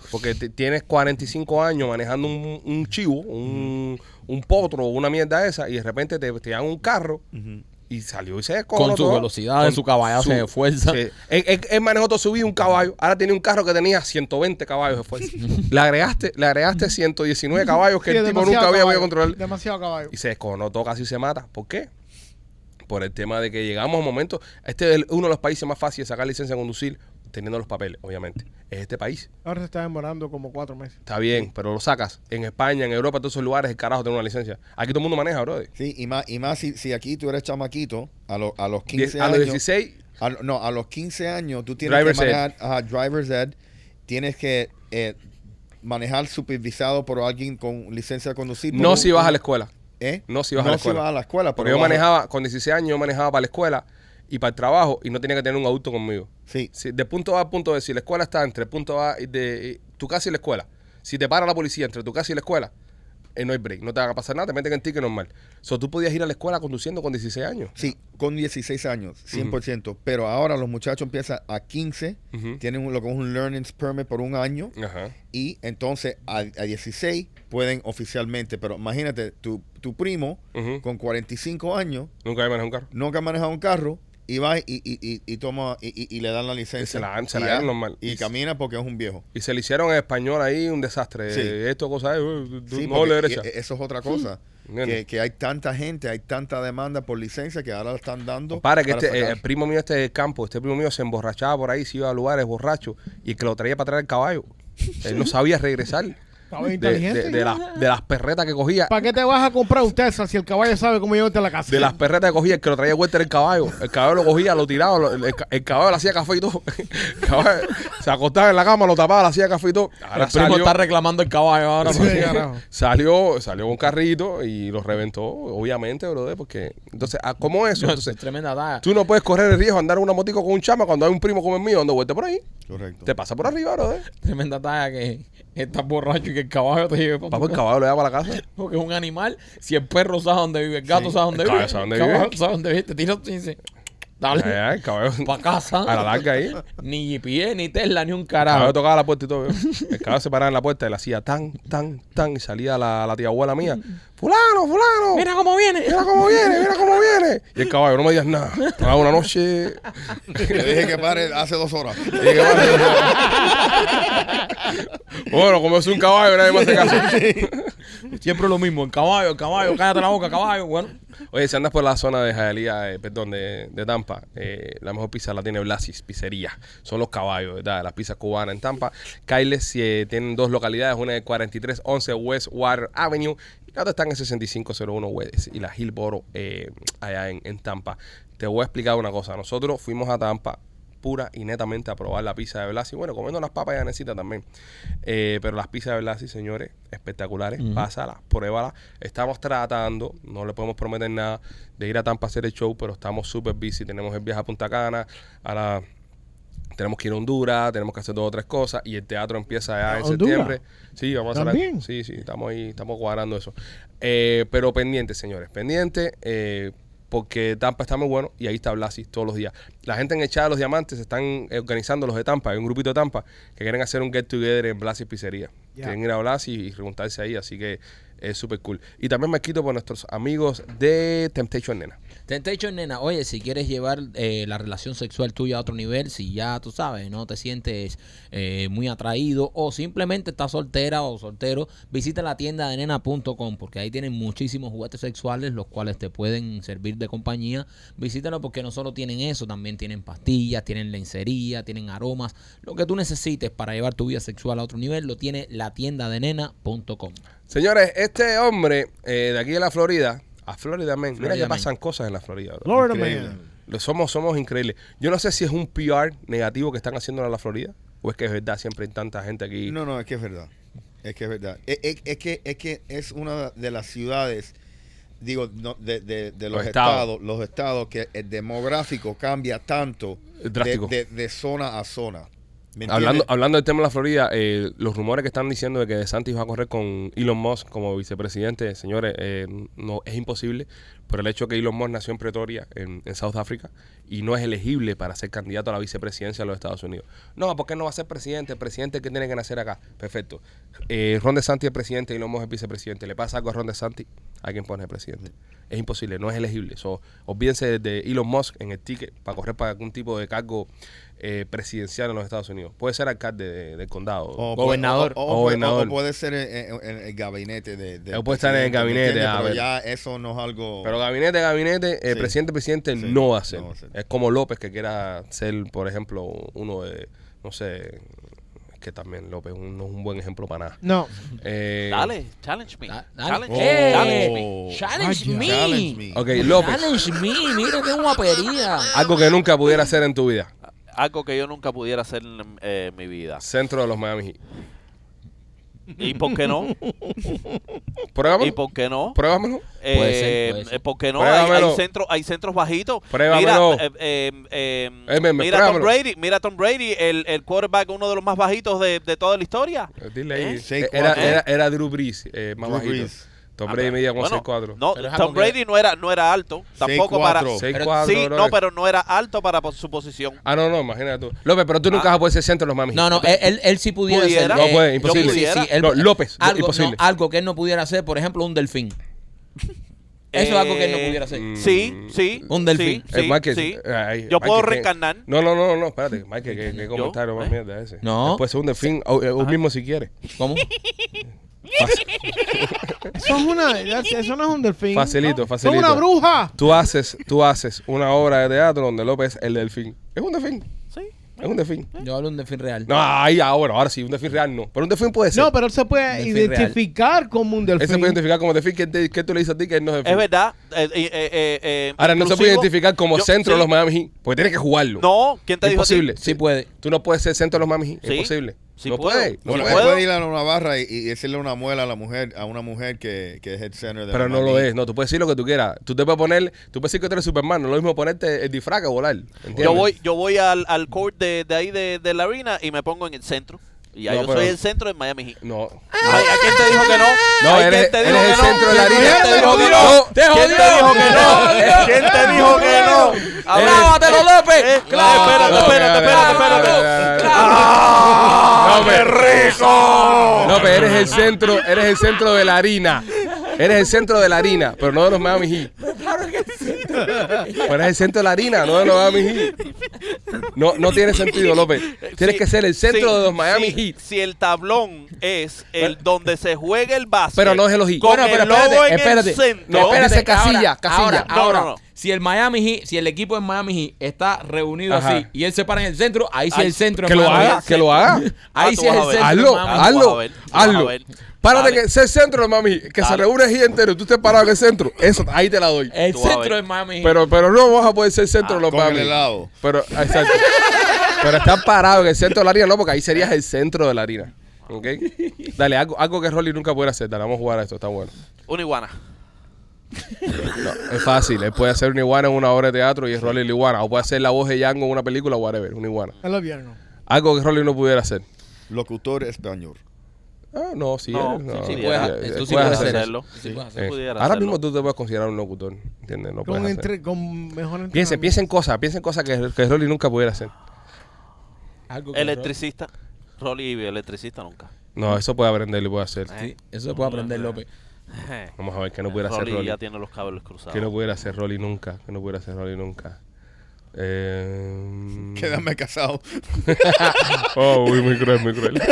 Porque te- tienes 45 años manejando un, un chivo, un, un potro, una mierda esa, y de repente te, te dan un carro y salió y se descojonó Con su todo. velocidad, su caballazo de fuerza. Sí. Él, él- él manejó todo su vida un caballo. Ahora tenía un carro que tenía 120 caballos de fuerza. [laughs] le agregaste, le agregaste 119 caballos que Sí, el tipo nunca había podido controlar. Demasiado caballo. Y se descojonó todo, casi se mata. ¿Por qué? Por el tema de que llegamos a un momento. Este es el- uno de los países más fáciles de sacar licencia de conducir, teniendo los papeles, obviamente. Es este país. Ahora se está demorando como cuatro meses. Está bien, pero lo sacas. En España, en Europa, en todos esos lugares, el carajo tener una licencia. Aquí todo el mundo maneja, bro. Sí, y más, y más si, si aquí tú eres chamaquito, a, lo- a los 15 A los años. 16, a lo- no, a los 15 años tú tienes Driver's que manejar ajá, driver's ed, tienes que eh, manejar supervisado por alguien con licencia de conducir. no un- si vas a la escuela. ¿eh? no si vas a la escuela. vas a la escuela. Porque yo a- manejaba, con 16 años, yo manejaba para la escuela y para el trabajo y no tenía que tener un auto conmigo. Sí, Si, de punto A a punto B, si la escuela está entre punto A y de tu casa y la escuela, si te para la policía entre tu casa y la escuela, eh, no hay break, no te va a pasar nada, te meten en ticket normal. So, tú podías ir a la escuela conduciendo con 16 años. sí, con 16 años, 100%. Pero ahora los muchachos empiezan a 15, Ujú. tienen un- lo que es un learning permit por un año. Ajá. Y entonces a, a 16 pueden oficialmente. Pero imagínate, tu, tu primo con 45 años Nunca había manejado un carro. nunca ha manejado un carro y va y, y, y, y toma y, le dan la licencia. Y se la dan, se Y la dan normal. Y camina porque es un viejo. Y se le hicieron en español ahí un desastre. Sí. Esto, cosas, eh, Sí, no porque le derecha. e- eso es otra cosa. Que, que hay tanta gente, hay tanta demanda por licencia que ahora la están dando. Para que para este, eh, el primo mío este del campo, este primo mío se emborrachaba por ahí, se iba a lugares borracho y el que lo traía para traer el caballo. Él no [laughs] sabía regresar de, inteligente. de- de las- de las perretas que cogía. ¿Para qué te vas a comprar un Tesla si el caballo sabe cómo llevarte a la casa? De las perretas que cogía, el que lo traía vuelta era el caballo. El caballo lo cogía, lo tiraba, lo- el, ca- el caballo le hacía café y todo. [laughs] El caballo se acostaba en la cama, lo tapaba, le hacía café y todo. Ahora el primo salió, está reclamando el caballo ahora. Sí, salió, salió un carrito y lo reventó, obviamente, brother, porque... Entonces, ah, ¿cómo es eso? Entonces, es tremenda talla. tú no puedes correr el riesgo de andar en una motico con un chama cuando hay un primo como el mío dando vuelta por ahí. Correcto. Te pasa por arriba, brother. Tremenda talla que estás borracho y que el caballo te lleve para Papá, el caballo lo lleva para la casa. [laughs] Porque es un animal. Si el perro sabe dónde vive, el gato Sí. sabe dónde El vive. caballo sabe dónde el caballo vive. sabe dónde vive. Te tira y dice, dale, Ay, ay, el caballo [laughs] para casa. a la larga ahí. [laughs] Ni GPS, ni Tesla, ni un caballo carajo. tocaba la puerta y todo. El caballo se paraba en la puerta y le hacía tan, tan, tan. Y salía la, la tía abuela mía. Fulano, fulano. Mira cómo viene. Mira cómo viene, mira cómo viene. [laughs] Y el caballo, no me digas nada. Ah, una noche. [laughs] Le dije que pare hace dos horas. y que vale. bueno, como es un caballo, nadie me hace caso. Siempre lo mismo. El caballo, el caballo, cállate la boca, caballo. Bueno, Oye, si andas por la zona de Hialeah, eh, perdón, de, de Tampa, eh, la mejor pizza la tiene Blasis Pizzería. Son los caballos, ¿verdad? Las pizzas cubanas en Tampa. Kailes eh, tienen dos localidades, una de 4311 West Water Avenue y la otra está en el 6501 West y la Hillboro eh, allá en, en Tampa. Te voy a explicar una cosa. Nosotros fuimos a Tampa pura y netamente a probar la pizza de Blasi. Bueno, comiendo las papas ya necesita también. Eh, pero las pizzas de Blasi, señores, espectaculares. Pásalas, pruébalas. Estamos tratando, no le podemos prometer nada, de ir a Tampa a hacer el show, pero estamos súper busy. Tenemos el viaje a Punta Cana, ahora tenemos que ir a Honduras, tenemos que hacer dos o tres cosas y el teatro empieza ya en septiembre. Sí, vamos a hacer ¿También? Sí, sí, estamos ahí, estamos cuadrando eso. Eh, pero pendiente, señores, pendiente, eh, porque Tampa está muy bueno y ahí está Blasi todos los días. La gente en el chat de los diamantes se están organizando los de Tampa, hay un grupito de Tampa que quieren hacer un get together en Blasi Pizzería. Quieren ir a Blasi y preguntarse ahí, así que Es súper cool. Y también me quito por nuestros amigos de Temptation Nena. Temptation, nena, oye, si quieres llevar eh, la relación sexual tuya a otro nivel, si ya tú sabes, no te sientes eh, muy atraído o simplemente estás soltera o soltero, visita la tienda de nena.com porque ahí tienen muchísimos juguetes sexuales los cuales te pueden servir de compañía. Visítalo porque no solo tienen eso, también tienen pastillas, tienen lencería, tienen aromas. Lo que tú necesites para llevar tu vida sexual a otro nivel lo tiene la tienda de nena.com. Señores, este hombre eh, de aquí de la Florida, a Florida, man, mira que Man. pasan cosas en la Florida. bro. Florida Increíble. Man. Lo Somos, somos increíbles. Yo no sé si es un PR negativo que están haciendo en la Florida o es que es verdad, siempre hay tanta gente aquí. No, no, es que es verdad. Es que es verdad. Es, es- es que, es que es una de las ciudades, digo, no, de, de- de los, Los estados. estados. los estados que el demográfico cambia tanto de, Drástico. de- de zona a zona. ¿Me Hablando, hablando del tema de la Florida, eh, los rumores que están diciendo de que DeSantis va a correr con Elon Musk como vicepresidente, señores, eh, no es imposible por el hecho que Elon Musk nació en Pretoria, en, en South Africa, y no es elegible para ser candidato a la vicepresidencia de los Estados Unidos. No, ¿por qué no va a ser presidente? El presidente que tiene que nacer acá. Perfecto. Eh, Ron DeSantis es presidente y Elon Musk es vicepresidente. ¿Le pasa algo a Ron DeSantis? ¿A quién pone presidente? Es imposible, no es elegible. So, olvídense de Elon Musk en el ticket para correr para algún tipo de cargo eh, presidencial en los Estados Unidos. Puede ser alcalde de- del condado. O Gobernador. puede- o- O o puede- gobernador. o puede ser en, en- en el gabinete de. de O puede estar en el presidente, ¿me gabinete, entiendes? a Pero ver. ya eso no es algo. Pero gabinete, gabinete, eh, Sí. presidente, presidente Sí, no va a ser. no va a ser. Es como López que quiera ser, por ejemplo, uno de, no sé, es que también López un- no es un buen ejemplo para nada. No. Eh, Dale, challenge me. Da- dale. Challenge, challenge me. Challenge me. Challenge me. Ok, López, Challenge me. Mira qué guapería. algo que nunca pudiera hacer en tu vida. Algo que yo nunca pudiera hacer en eh, mi vida. Centro de los Miami Heat. ¿Y por qué no? [laughs] Pruébamelo. ¿Y por qué no? Pruébamelo. Eh, Puede ser, puede ser. eh, ¿Por qué no? Hay, Pruébamelo. hay centros, hay centros bajitos. Pruébamelo. Mira, eh, eh, eh, Eh, me- me- mira Tom. Brady, mira Tom Brady, el, el quarterback, uno de los más bajitos de, de toda la historia. Dile ahí. 6'4". Era, era, era Drew Brees, eh, más Drew bajito. Brees. Tom Ah, Brady medía como bueno, 6'4". No, Pero Tom Brady no era, no era alto. Tampoco 6'4". para. 6'4", Sí, no, pero no era alto para su posición. Ah, no, no, imagínate tú. López, pero tú nunca vas a poder ser centro de los Heat. No, no, él, él, él sí pudiera Pudiera. ser. No puede, imposible. pudiera. él- No, López, algo, imposible. no, algo que él no pudiera hacer, por ejemplo, un delfín. Eso es algo que él no Eh, pudiera hacer. mm, Sí, sí. Un delfín. Sí, Eh, sí, Michael, sí. ay, Yo puedo Michael, ¿qué? reencarnar. No, no, no, no, espérate, Michael, ¿qué, qué ¿Yo? comentario más ¿Eh? mierda ese? No. Puede ser un delfín, o, o mismo si quiere. ¿Cómo? [laughs] [laughs] Eso, es una, eso no es un delfín. Facilito, No. facilito. Son una bruja. Tú haces, tú haces una obra de teatro donde López es el delfín. Es un delfín, Sí. es un delfín. Yo hablo de un delfín real. No, ahí ahora, ahora sí, un delfín real no. Pero un delfín puede ser. No, pero él se puede Delfín identificar como un delfín. Él se puede identificar como delfín. ¿Qué, te- qué tú le dices a ti que él no es delfín? Es verdad. eh, eh, eh, eh, Ahora, no se puede inclusivo, identificar como yo- centro de sí. los Miami Heat, porque tiene que jugarlo. No, ¿quién te es dijo a ti? imposible. Sí puede. Tú no puedes ser centro de los Miami Heat. Es Sí. imposible. Sí no puedo. puede. No Bueno, ¿Sí él puede. puedo? puede ir a una barra y, y decirle una muela a la mujer, a una mujer que, que es el center de Pero la no lo es, no, tú puedes decir lo que tú quieras. Tú te puedes poner, tú puedes decir que tú eres Superman, no es lo mismo ponerte el disfraz que volar. ¿entiendes? Yo voy, yo voy al, al court de, de ahí de, de la arena y me pongo en el centro. Y ya No, yo pero- soy el centro de Miami Heat. No. Ay, ¿A quién te dijo que no? No, Ay, eres, ¿quién eres el no? centro de la ¿Quién harina. te dijo que No, te [laughs] ¿Quién te dijo que no? ¿Quién te dijo que no? A ver, ¡Clávatelo, López! ¡Clávatelo! espérate, espérate, espérate, espérate. ¡Ah, ¡Qué rico! No, pero eres el centro, eres el centro de la harina. Eres el centro de la harina, pero no de los Miami Heat. Pero eres el centro de la harina, no de los Miami Heat. No, no tiene sentido, López. Tienes Sí, que ser el centro sí, de los Miami sí, Heat. Si el tablón es el donde se juega el básquet. Pero no es Heat. Con Bueno, pero el logo espérate, en espérate. el centro. No, espérate. Casilla, ahora, casilla. Ahora, No, ahora, no, no. Si el Miami Heat, si el equipo de Miami Heat está reunido Ajá. así y él se para en el centro, ahí sí Ay, es el centro Que de lo Miami haga, que lo haga. [laughs] Ah, Ahí tú sí es el centro Hazlo, hazlo, hazlo. Párate Dale. que ser centro de Miami Heat, que se reúne Heat entero y tú estés parado en el centro. Eso, ahí te la doy. El Tú centro de Miami Heat. Pero, pero no vas a poder ser centro de los Con Miami el helado. Pero, exacto. pero estar parado en el centro de la harina, no, porque ahí serías el centro de la harina. ¿Ok? Dale, algo, algo que Rolly nunca pudiera hacer. Dale, vamos a jugar a esto, está bueno. Una iguana. No, es fácil. Él puede hacer una iguana en una obra de teatro y es Rolly la iguana. O puede hacer la voz de Django en una película, whatever, una iguana. Es lo viernes. Algo que Rolly no pudiera hacer. Locutor español. Ah, no, sí. No, eres, no, sí, Sí, sí, puedes- eh, tú eh, sí puedes puedes hacer hacerlo. hacerlo. Sí, puedes Eh, ahora hacerlo. mismo tú te puedes considerar un locutor, ¿entiendes? No Con, entre, con mejor Piensen, cosas, piensen cosas que, que Rolly nunca pudiera hacer. Algo que Electricista. Rolly electricista nunca. No, eso puede aprender y puede hacer. Sí, eso se puede aprender, López. Vamos a ver qué no pudiera hacer Rolly ya tiene los cables cruzados. Que no pudiera hacer Rolly nunca. Que no pudiera hacer Rolly nunca. Eh... Quédame casado. [laughs] Oh, uy, muy cruel, muy cruel. [laughs]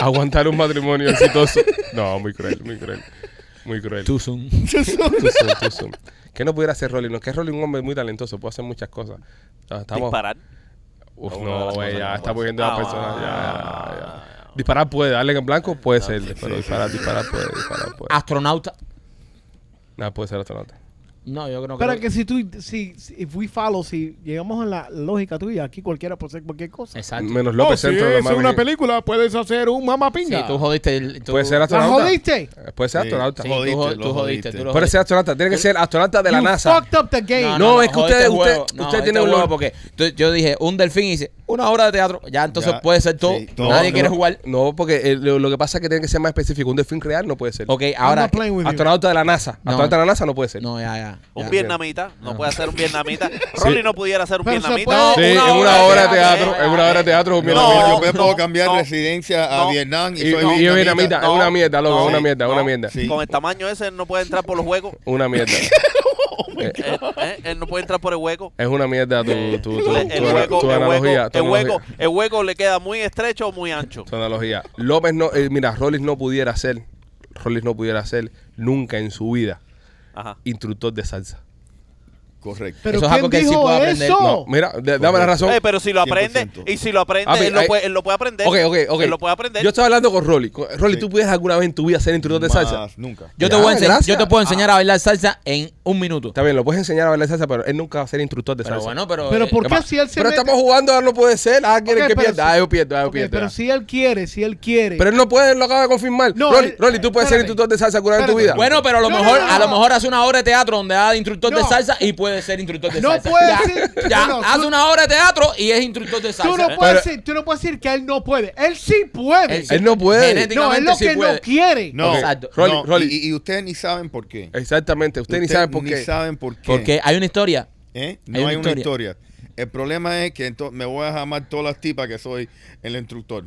Aguantar un matrimonio exitoso. No, muy cruel, muy cruel. Muy cruel. Too soon. Too soon, too soon. Que no pudiera hacer Rolly. No, es que Rolly es un hombre muy talentoso, puede hacer muchas cosas. Estamos, Disparar. Uf, no, güey, que ya está poniendo a la persona. Ya, ya, ya. Disparar puede, darle en blanco puede ser, sí, pero sí, disparar, sí, disparar puede, disparar puede. Astronauta. Nada, puede ser astronauta. No, yo creo que. Pero que si tú, si, si if we follow, si llegamos en la lógica tuya, aquí cualquiera puede hacer cualquier cosa. Exacto. Menos Oh, López si Centro. es una película, puedes hacer un mamá Sí, tú jodiste. el- tú- Puede ser ¿La astronauta. jodiste? Eh, Puede ser Sí. astronauta. Sí, Jodiste, tú, jo- lo tú jodiste. jodiste. Tú lo Puede jodiste. ser astronauta. Tiene que ser astronauta de la You NASA. fucked up the game. No, es que jodiste usted- el usted- usted jodiste tiene el un juego lo- porque tú- yo dije un delfín y dice una hora de teatro. Ya entonces Ya, puede ser todo. sí, todo. Nadie No, quiere no, jugar. No, porque eh, lo, lo que pasa es que tiene que ser más específico. Un delfín real no puede ser. Ok, ahora. not playing with you. Astronauta de la NASA. No. Astronauta de la NASA no puede ser. No, ya, ya. Un ya. vietnamita. No puede ser un vietnamita. [laughs] Rolly no pudiera ser un Pero se vietnamita. puede- Sí, Una en una de obra de teatro, En una obra de teatro. un No, No, vietnamita. yo me puedo no, cambiar no. residencia a No. Vietnam y, Y, soy y- y es vietnamita. Es No. una mierda, loco. No. Es una mierda. Es una mierda. Sí. Con el tamaño ese no puede entrar por los huecos. Una mierda. [laughs] Eh, eh, Él no puede entrar por el hueco. Es una mierda tu, tu, tu, El, tu, el hueco, tu el, analogía. hueco, el, analogía. hueco, el hueco le queda muy estrecho o muy ancho. Tu analogía. López no, eh, mira, Rollis no pudiera ser, Rollis no pudiera ser nunca en su vida Ajá. instructor de salsa. Correcto. Pero Eso es ¿quién algo que él sí dijo puede aprender. eso? No, mira, de- dame la razón. Eh, pero si lo aprende, 100%. y si lo aprende, Ah, él, lo puede, él lo puede aprender. Ok, ok, ok. Él lo puede aprender. Yo estaba hablando con Rolly. Con- Rolly, Sí. ¿tú puedes alguna vez en tu vida ser instructor de salsa? Nunca. Yo te, voy a enseñar, gracias. yo te puedo enseñar a bailar salsa en un minuto. Está bien, lo puedes enseñar a bailar salsa, pero él nunca va a ser instructor de Pero salsa. bueno, pero. Pero eh, ¿por ¿Qué si él se Pero mete- estamos jugando, ahora no puede ser. Ah, quiere que pierda. si- Ah, yo pierdo, ah, yo pierdo. pero ah. si él quiere, si él quiere. Pero él no puede, él lo acaba de confirmar. No, Rolly, él- tú puedes ser instructor de salsa alguna vez en tu vida. Bueno, pero a lo mejor, hace una obra de teatro donde haga de instructor de salsa y puede ser instructor de No salsa. puede ya, no, hace tú- una obra de teatro y es instructor de salsa. tú, no ¿eh? puedes Pero- decir, tú no puedes decir que él no puede. Él sí puede. Él sí- Él no puede. no, es lo sí que puede. no quiere. No, Exacto. Rolly, no, Rolly. Y, y ustedes ni saben por qué. Exactamente. Ustedes ni saben por qué. Ni saben por qué. Porque hay una historia. ¿Eh? No hay hay, una historia. El problema es que entonces me voy a llamar todas las tipas que soy el instructor.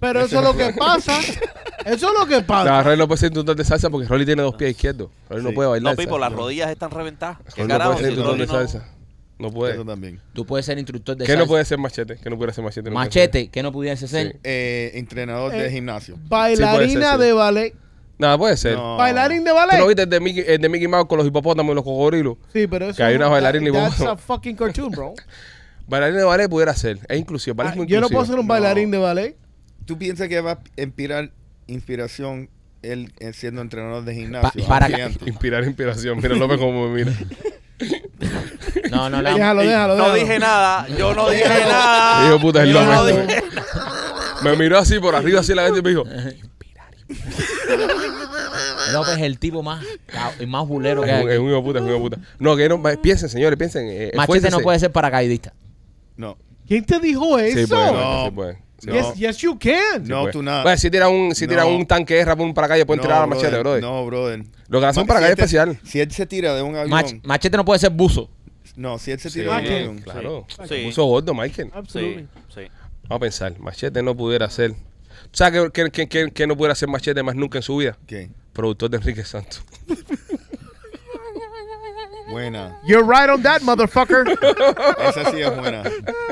Pero eso es lo que pasa. [laughs] Eso es lo que No, pasa. Rolly no puede ser instructor de salsa porque Rolly tiene dos pies izquierdos. Rolly no Sí. puede bailar No, Pipo, salsa. las rodillas están reventadas. ¿Qué Rolly no carajo? puede ser Si instructor Rolly de no- salsa. No puede. Eso también. Tú puedes ser instructor de ¿Qué salsa. no puede ser machete? ¿Qué no puede ser machete? No puede Machete, que no pudiese ser. Sí. Eh, entrenador Eh, de gimnasio. Bailarina sí. de ballet. Nada, puede ser. No. Bailarín de ¿Tú no ballet. viste el de, Mickey, el de Mickey Mouse con los hipopótamos y los cocodrilos? Sí, pero eso Que hay es- una bailarina y that- That's a fucking cartoon, bro. [laughs] Bailarín de ballet pudiera ser. Es inclusivo. Ballet Ah, es muy yo no puedo ser un No. bailarín de ballet. ¿Tú piensas que va a inspirar inspiración él eh, siendo entrenador de Pa- gimnasio? para? Inspirar inspiración. Mira López como me mira. [laughs] No, no, no. Déjalo, déjalo, No déjalo. dije nada. Yo no dije nada. Hijo de puta, es Yo no López. dije- Me miró así por arriba, así la gente y me dijo: López es el tipo más, más bulero que Es hay. un, es un hijo de puta, es un hijo de puta. No, que no, piensen, señores, piensen. Eh, Machete no puede ser paracaidista. No, ¿Quién te dijo eso? Sí puede, No. sí puede. Sí Yes, No. yes, you can. no, puede. tú nada. Pues si tira un, si tira No. un tanque de guerra por un paracalle, pueden tirar a la machete, brother. No, brother. Lo que hacen para calle si él te- especial. Si él se tira de un avión. Mach- machete no puede ser buzo. no, si él se Sí, tira de un avión. Claro. Sí. Puso gordo, Michael. Absolutely. Sí, sí. Vamos a pensar. Machete no pudiera ser. ¿Sabes que no pudiera ser Machete más nunca en su vida? ¿Qué? Productor de Enrique Santos. Buena. You're right on that, motherfucker. Esa sí es buena.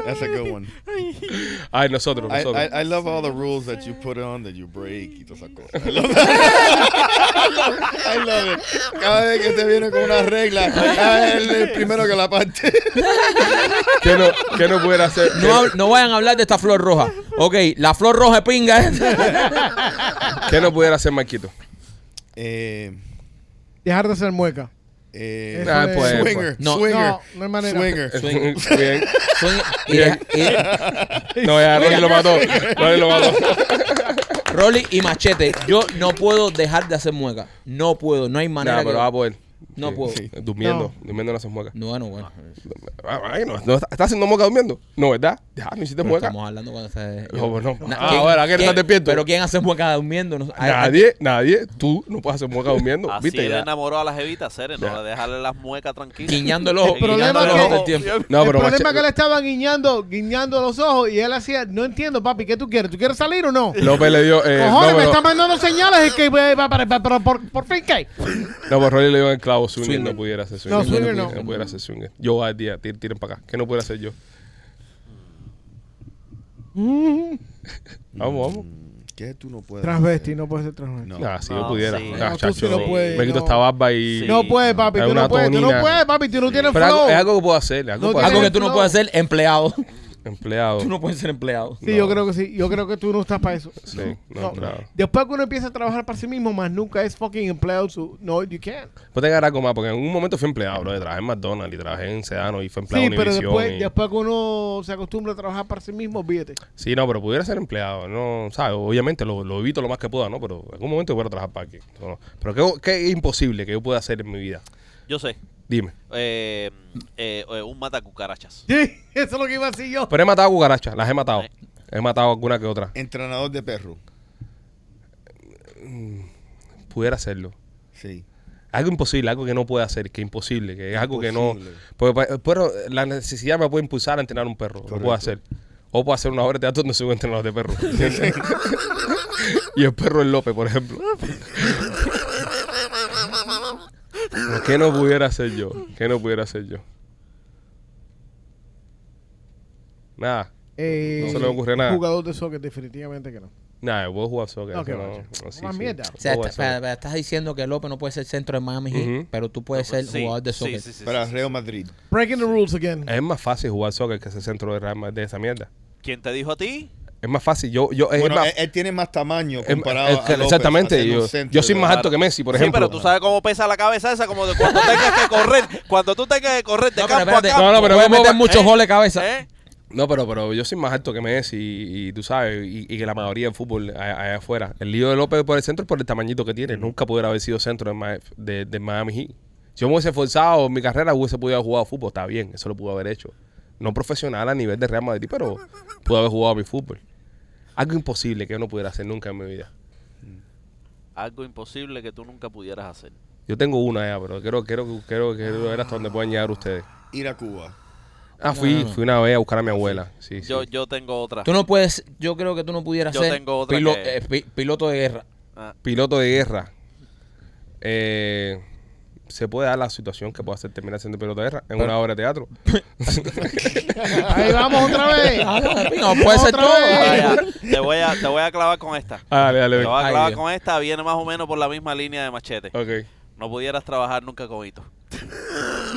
That's a good one. [laughs] Ay, nosotros, I, nosotros. I, I love all the rules that you put on that you break y todas esas cosas. I love [laughs] that. [laughs] I love it. Cada vez que te viene con una regla, es el primero que la parte. ¿Qué no, qué no pudiera ser? No, no vayan a hablar de esta flor roja. Ok, la flor roja es pinga. ¿Qué no pudiera ser Marquito? Eh, Dejar de ser mueca. Eh, Ah, es- pues, swinger, No. swinger, No, no hay manera. swinger. Swing. Bien. Swing- [laughs] y- No, ya, Rolly lo mató. Rolly lo mató. Rolly y machete. Yo no puedo dejar de hacer mueca. No puedo, no hay manera. Que- pero va a poder. No puedo. Sí. Durmiendo, No. durmiendo no haces muecas. No, bueno, bueno. Ah, ay, no, no, ¿Estás haciendo mueca durmiendo? No, ¿verdad? Ya, no hiciste Pero mueca. estamos hablando cuando se... No, pues no. Na- Ah, ¿quién- ahora, ¿a qué no quién- estás despierto? Pero ¿quién hace mueca durmiendo? No- hay- hay- Nadie, nadie. Tú no puedes hacer mueca durmiendo. Así ¿Viste? él Ya. enamoró a la jevita, Cere, no dejarle las muecas tranquilas. Guiñando el ojo, El problema que- el tiempo. No, el problema macho- es que le estaban guiñando, guiñando los ojos y él hacía, no entiendo, papi, ¿qué tú quieres? ¿Tú quieres salir o no? López le dio. Eh, Cojones, no, me está mandando señales es que va para, pero por, por fin qué. no, pero Rolly le dio en el clavo. Swinger, Swinger. no pudiera hacer swinger. No, swinger no. No pudiera hacer swinger. Yo al día, tir- tiren para acá. ¿Qué no pudiera hacer yo? Vamos, vamos. Mm, ¿Qué tú no puedes Transvesti, hacer? no puede ser transvesti. No. Ah, si No, yo pudiera. sí. Ah, No, tú sí chacho, no puedes, me quito no. esta barba y. Sí. No puedes, papi, tú no puedes, tú no puedes, papi, tú no tienes Pero algo- flow. es algo que puedo hacer. Algo No puedo Algo hacer. que tú no puedes ser empleado. Empleado. Tú no puedes ser empleado. Sí, yo creo que sí. Yo creo que tú no estás para eso. Sí, no, No. empleado. Después que uno empieza a trabajar para sí mismo, más nunca es fucking empleado. no, you can't. Pues te algo más, porque en un momento fui empleado, bro. Trabajé en McDonald's y trabajé en Sedano y fue empleado Sí, en pero Univision después, y- después que uno se acostumbra a trabajar para sí mismo, olvídate. Sí, no, pero pudiera ser empleado, ¿no? ¿Sabes? Obviamente lo, lo evito lo más que pueda, ¿no? Pero en algún momento puedo trabajar para aquí. Pero ¿qué, qué es imposible que yo pueda hacer en mi vida? Yo sé. Dime. Eh, eh, eh, un mata cucarachas. Sí, [laughs] eso es lo que iba a decir yo. Pero he matado cucarachas, las he matado. He matado alguna que otra. Entrenador de perro. Pudiera hacerlo. Sí. Algo imposible, algo que no puede hacer, que imposible, que es algo que no... Porque, pero la necesidad me puede impulsar a entrenar un perro, lo puedo hacer. O puedo hacer una obra de teatro donde soy un entrenador de. ¿entiendes? [laughs] [laughs] y el perro es López, por ejemplo. [laughs] ¿Qué no pudiera hacer yo? ¿Qué no pudiera hacer yo? Nada. Eh, No se le ocurre nada. Jugador de soccer, definitivamente que no. Nada, puedo jugar soccer. Ok, eso no, no, sí, Más sí. mierda. O sea, está- estás diciendo que López no puede ser centro de Miami Ujú. pero tú puedes ser Sí, jugador de soccer. sí, sí, Para. Real Madrid. Breaking the rules again. Es más fácil jugar soccer que ese centro de, Real Madrid, de esa mierda. ¿Quién te dijo a ti? Es más fácil. Yo, yo, es Bueno, más, él, él tiene más tamaño es- comparado es a que- López, exactamente. Yo, yo soy más alto que Messi, por sí, ejemplo. pero tú sabes cómo pesa la cabeza esa, como de cuando tengas que correr, cuando tú tengas que correr de No, campo espérate, a campo. No, no, pero vamos- meter muchos ¿eh? goles de cabeza. ¿Eh? No, pero, pero yo soy más alto que Messi y, y tú sabes, y, y que la mayoría del fútbol allá, allá afuera. El lío de López por el centro es por el tamañito que tiene. Nunca pudiera haber sido centro de, de, de Miami Heat. Si yo me hubiese esforzado en mi carrera, hubiese podido haber jugado fútbol. Está bien, eso lo pudo haber hecho. No profesional a nivel de Real Madrid, pero pudo haber jugado mi fútbol. Algo imposible que yo no pudiera hacer nunca en mi vida. Algo imposible que tú nunca pudieras hacer. Yo tengo una ya, pero quiero, quiero, quiero, quiero ver hasta dónde pueden llegar ustedes. Ir a Cuba. Ah, fui, No, no, no. fui una vez a buscar a mi abuela. Sí, sí. Yo, yo tengo otra. Tú no puedes, yo creo que tú no pudieras Yo ser tengo otra pilo- que- eh, pi- piloto de guerra. Ah, piloto de guerra. Eh, se puede dar la situación que pueda hacer terminar siendo piloto de guerra en una obra de teatro. [laughs] Ahí vamos otra vez. No, puede ser todo. vaya, te, voy a, te voy a clavar con esta. Dale, dale. Te voy a clavar con esta. Viene más o menos por la misma línea de machete. Ok. No pudieras trabajar nunca con Hito.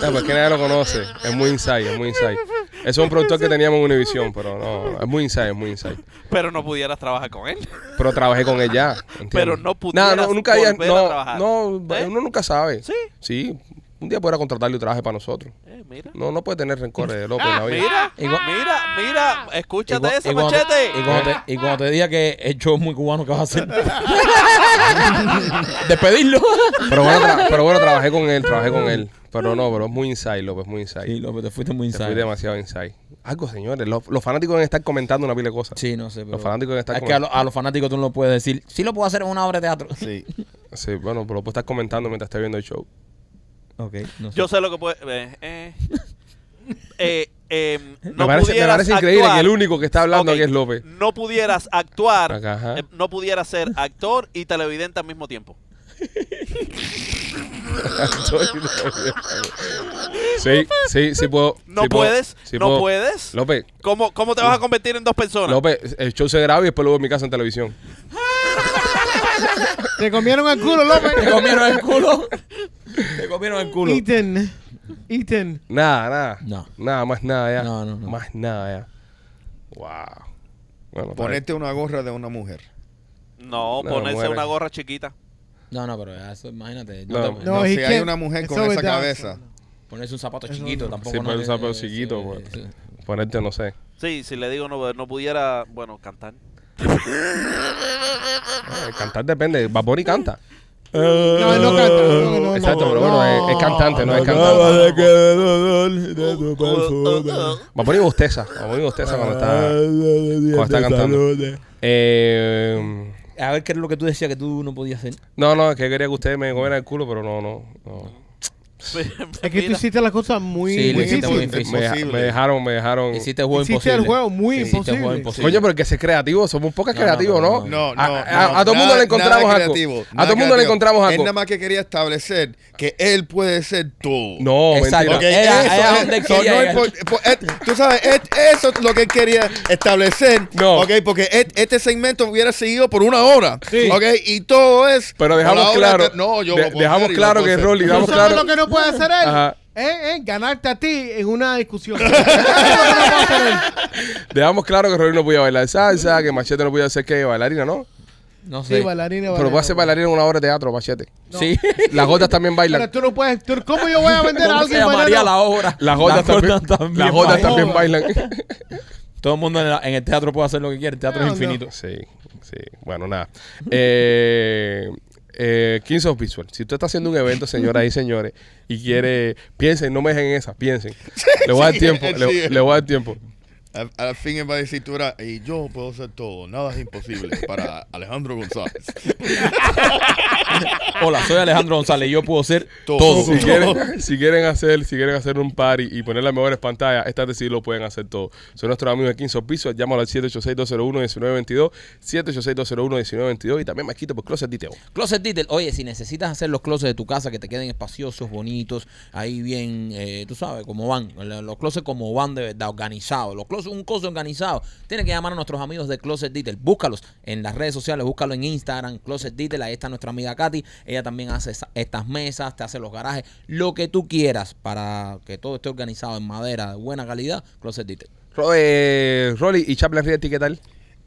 No, pues que nadie lo conoce. Es muy inside, es muy inside. Eso es un productor que teníamos en Univision, pero no, es muy inside, es muy inside. Pero no pudieras trabajar con él. Pero trabajé con él ya. ¿entiendes? Pero no pudieras no, nunca había- a no, trabajar. No, ¿Eh? uno nunca sabe. Sí. Sí. Un día podrá contratarle un trabaje para nosotros. Eh, mira. No, no puede tener rencores de López en la vida. Mira, Igual- mira, mira. Escúchate Y cu- eso, y cuando- machete. Y cuando, te, y cuando te diga que el show es muy cubano, ¿qué vas a hacer? [laughs] [laughs] Despedirlo. Pero bueno, pero bueno, trabajé con él, trabajé con él. Pero no, pero es muy inside, López, muy inside. Sí, López, te fuiste muy Te fui inside. demasiado inside. Algo, señores. Los, los fanáticos deben estar comentando una pila de cosas. Sí, no sé. Pero Los fanáticos deben estar es que a, lo- a los fanáticos tú no lo puedes decir. Sí lo puedo hacer en una obra de teatro. Sí. [laughs] Sí, bueno, pero lo puedes estar comentando mientras estés viendo el show. Ok, no sé. Yo sé lo que puede. Eh, eh. Eh, eh, [laughs] Me no parece- me parece increíble actuar- que el único que está hablando aquí es López. No pudieras actuar, Acá, eh, no pudieras ser actor y televidente al mismo tiempo. Sí, sí, sí puedo. No sí puedo, puedes, sí no puedo. puedes. López, ¿Cómo, ¿Cómo te vas a convertir en dos personas? López, el show se graba y después lo veo en mi casa en televisión. Te comieron el culo, López. Te comieron el culo. Te comieron el culo. Ethan. Ethan. Nada, nada. No. Nada, más nada ya. No, no, no. Más nada ya. Wow. Bueno, Ponerte una gorra de una mujer. No, No, ponerse una gorra chiquita. No, no, pero eso, imagínate. No, No, te- No, No, he si hay can't- una mujer con esa cabeza. Ponerse un zapato Eso chiquito no. tampoco. Sí, poner un tiene- zapato chiquito, pues. sí. Ponerte, no sé. Sí, si le digo no, no pudiera, bueno, cantar. Eh, cantar depende. Baboni canta. No, él no canta. No, no, Exacto, pero bueno, no. es, es cantante, no es cantante. poner bosteza, va a poner bosteza cuando está... cuando está cantando. Eh, A ver qué es lo que tú decías que tú no podías hacer. no, no, es que quería que ustedes me comieran el culo, pero no, no. no. [laughs] Es que tú hiciste las cosas muy Sí, lo hiciste difíciles. muy Es difícil. Me, dejaron, me dejaron... Hiciste el juego Hiciste imposible. el juego muy el juego imposible. Coño, pero el que ser creativo, somos un poco No, creativos, no, ¿no? No, no, a, no, a- a todo el mundo le encontramos algo. creativo, a todo el mundo le encontramos Él algo. nada más que quería establecer que él puede ser todo. No, Exacto. Era- eso era es- él no tú sabes, eso es lo que él quería establecer. No. ok, porque este segmento hubiera seguido por una hora. Sí. ok, y todo es. Pero dejamos claro, no, yo dejamos claro que hacer. Rolly, ¿Tú dejamos claro, no puede hacer él? Ajá. Eh, eh, ganarte a ti en una discusión. [laughs] Eso es lo que no puede hacer él. dejamos claro que Rolly no podía bailar salsa, que Machete no podía hacer que bailarina, ¿no? No Sí, sé. bailarina, Pero puede hacer bailarina en una obra de teatro, Machete. Sí. Las gotas también Pero bailan. tú no puedes. tú- ¿Cómo yo voy a vender a ¿Cómo se alguien llamaría bailando? la obra? Las gotas también, las gotas bailan. también bailan. [laughs] Todo el mundo en, la- en el teatro puede hacer lo que quiere. El teatro No, es no. infinito. Sí, sí. Bueno, nada. Eh, eh, Kings of Visual. Si usted está haciendo un evento, señoras y señores, y quiere, piensen, no me dejen en esa, piensen. [laughs] Le voy a dar tiempo, le, le voy a dar tiempo. Al, al fin él va a decir, tú eras, y yo puedo hacer todo, nada es imposible para Alejandro González. [laughs] Hola, soy Alejandro González y yo puedo ser Todo. todo. Si quieren, si quieren hacer, si quieren hacer un party y poner las mejores pantallas, estas de sí lo pueden hacer todo. Son nuestros amigos de Kings of Visual. Llámalo al 786-201-1922, 786-201-1922 y también me quito por Closet Detail. Closet Detail. Oye, si necesitas hacer los closets de tu casa que te queden espaciosos, bonitos, ahí bien, eh, tú sabes, cómo van. Los los closets como van de verdad, organizados. Los closets, un closet organizado. Tienes que llamar a nuestros amigos de Closet Detail. Búscalos en las redes sociales, búscalo en Instagram, Closet Detail. Ahí está nuestra amiga Katy. Ella también hace esa- estas mesas, te hace los garajes, lo que tú quieras para que todo esté organizado en madera de buena calidad. Closet Detail. Ro- eh, Rolly y Chaplin Realty, ¿qué tal?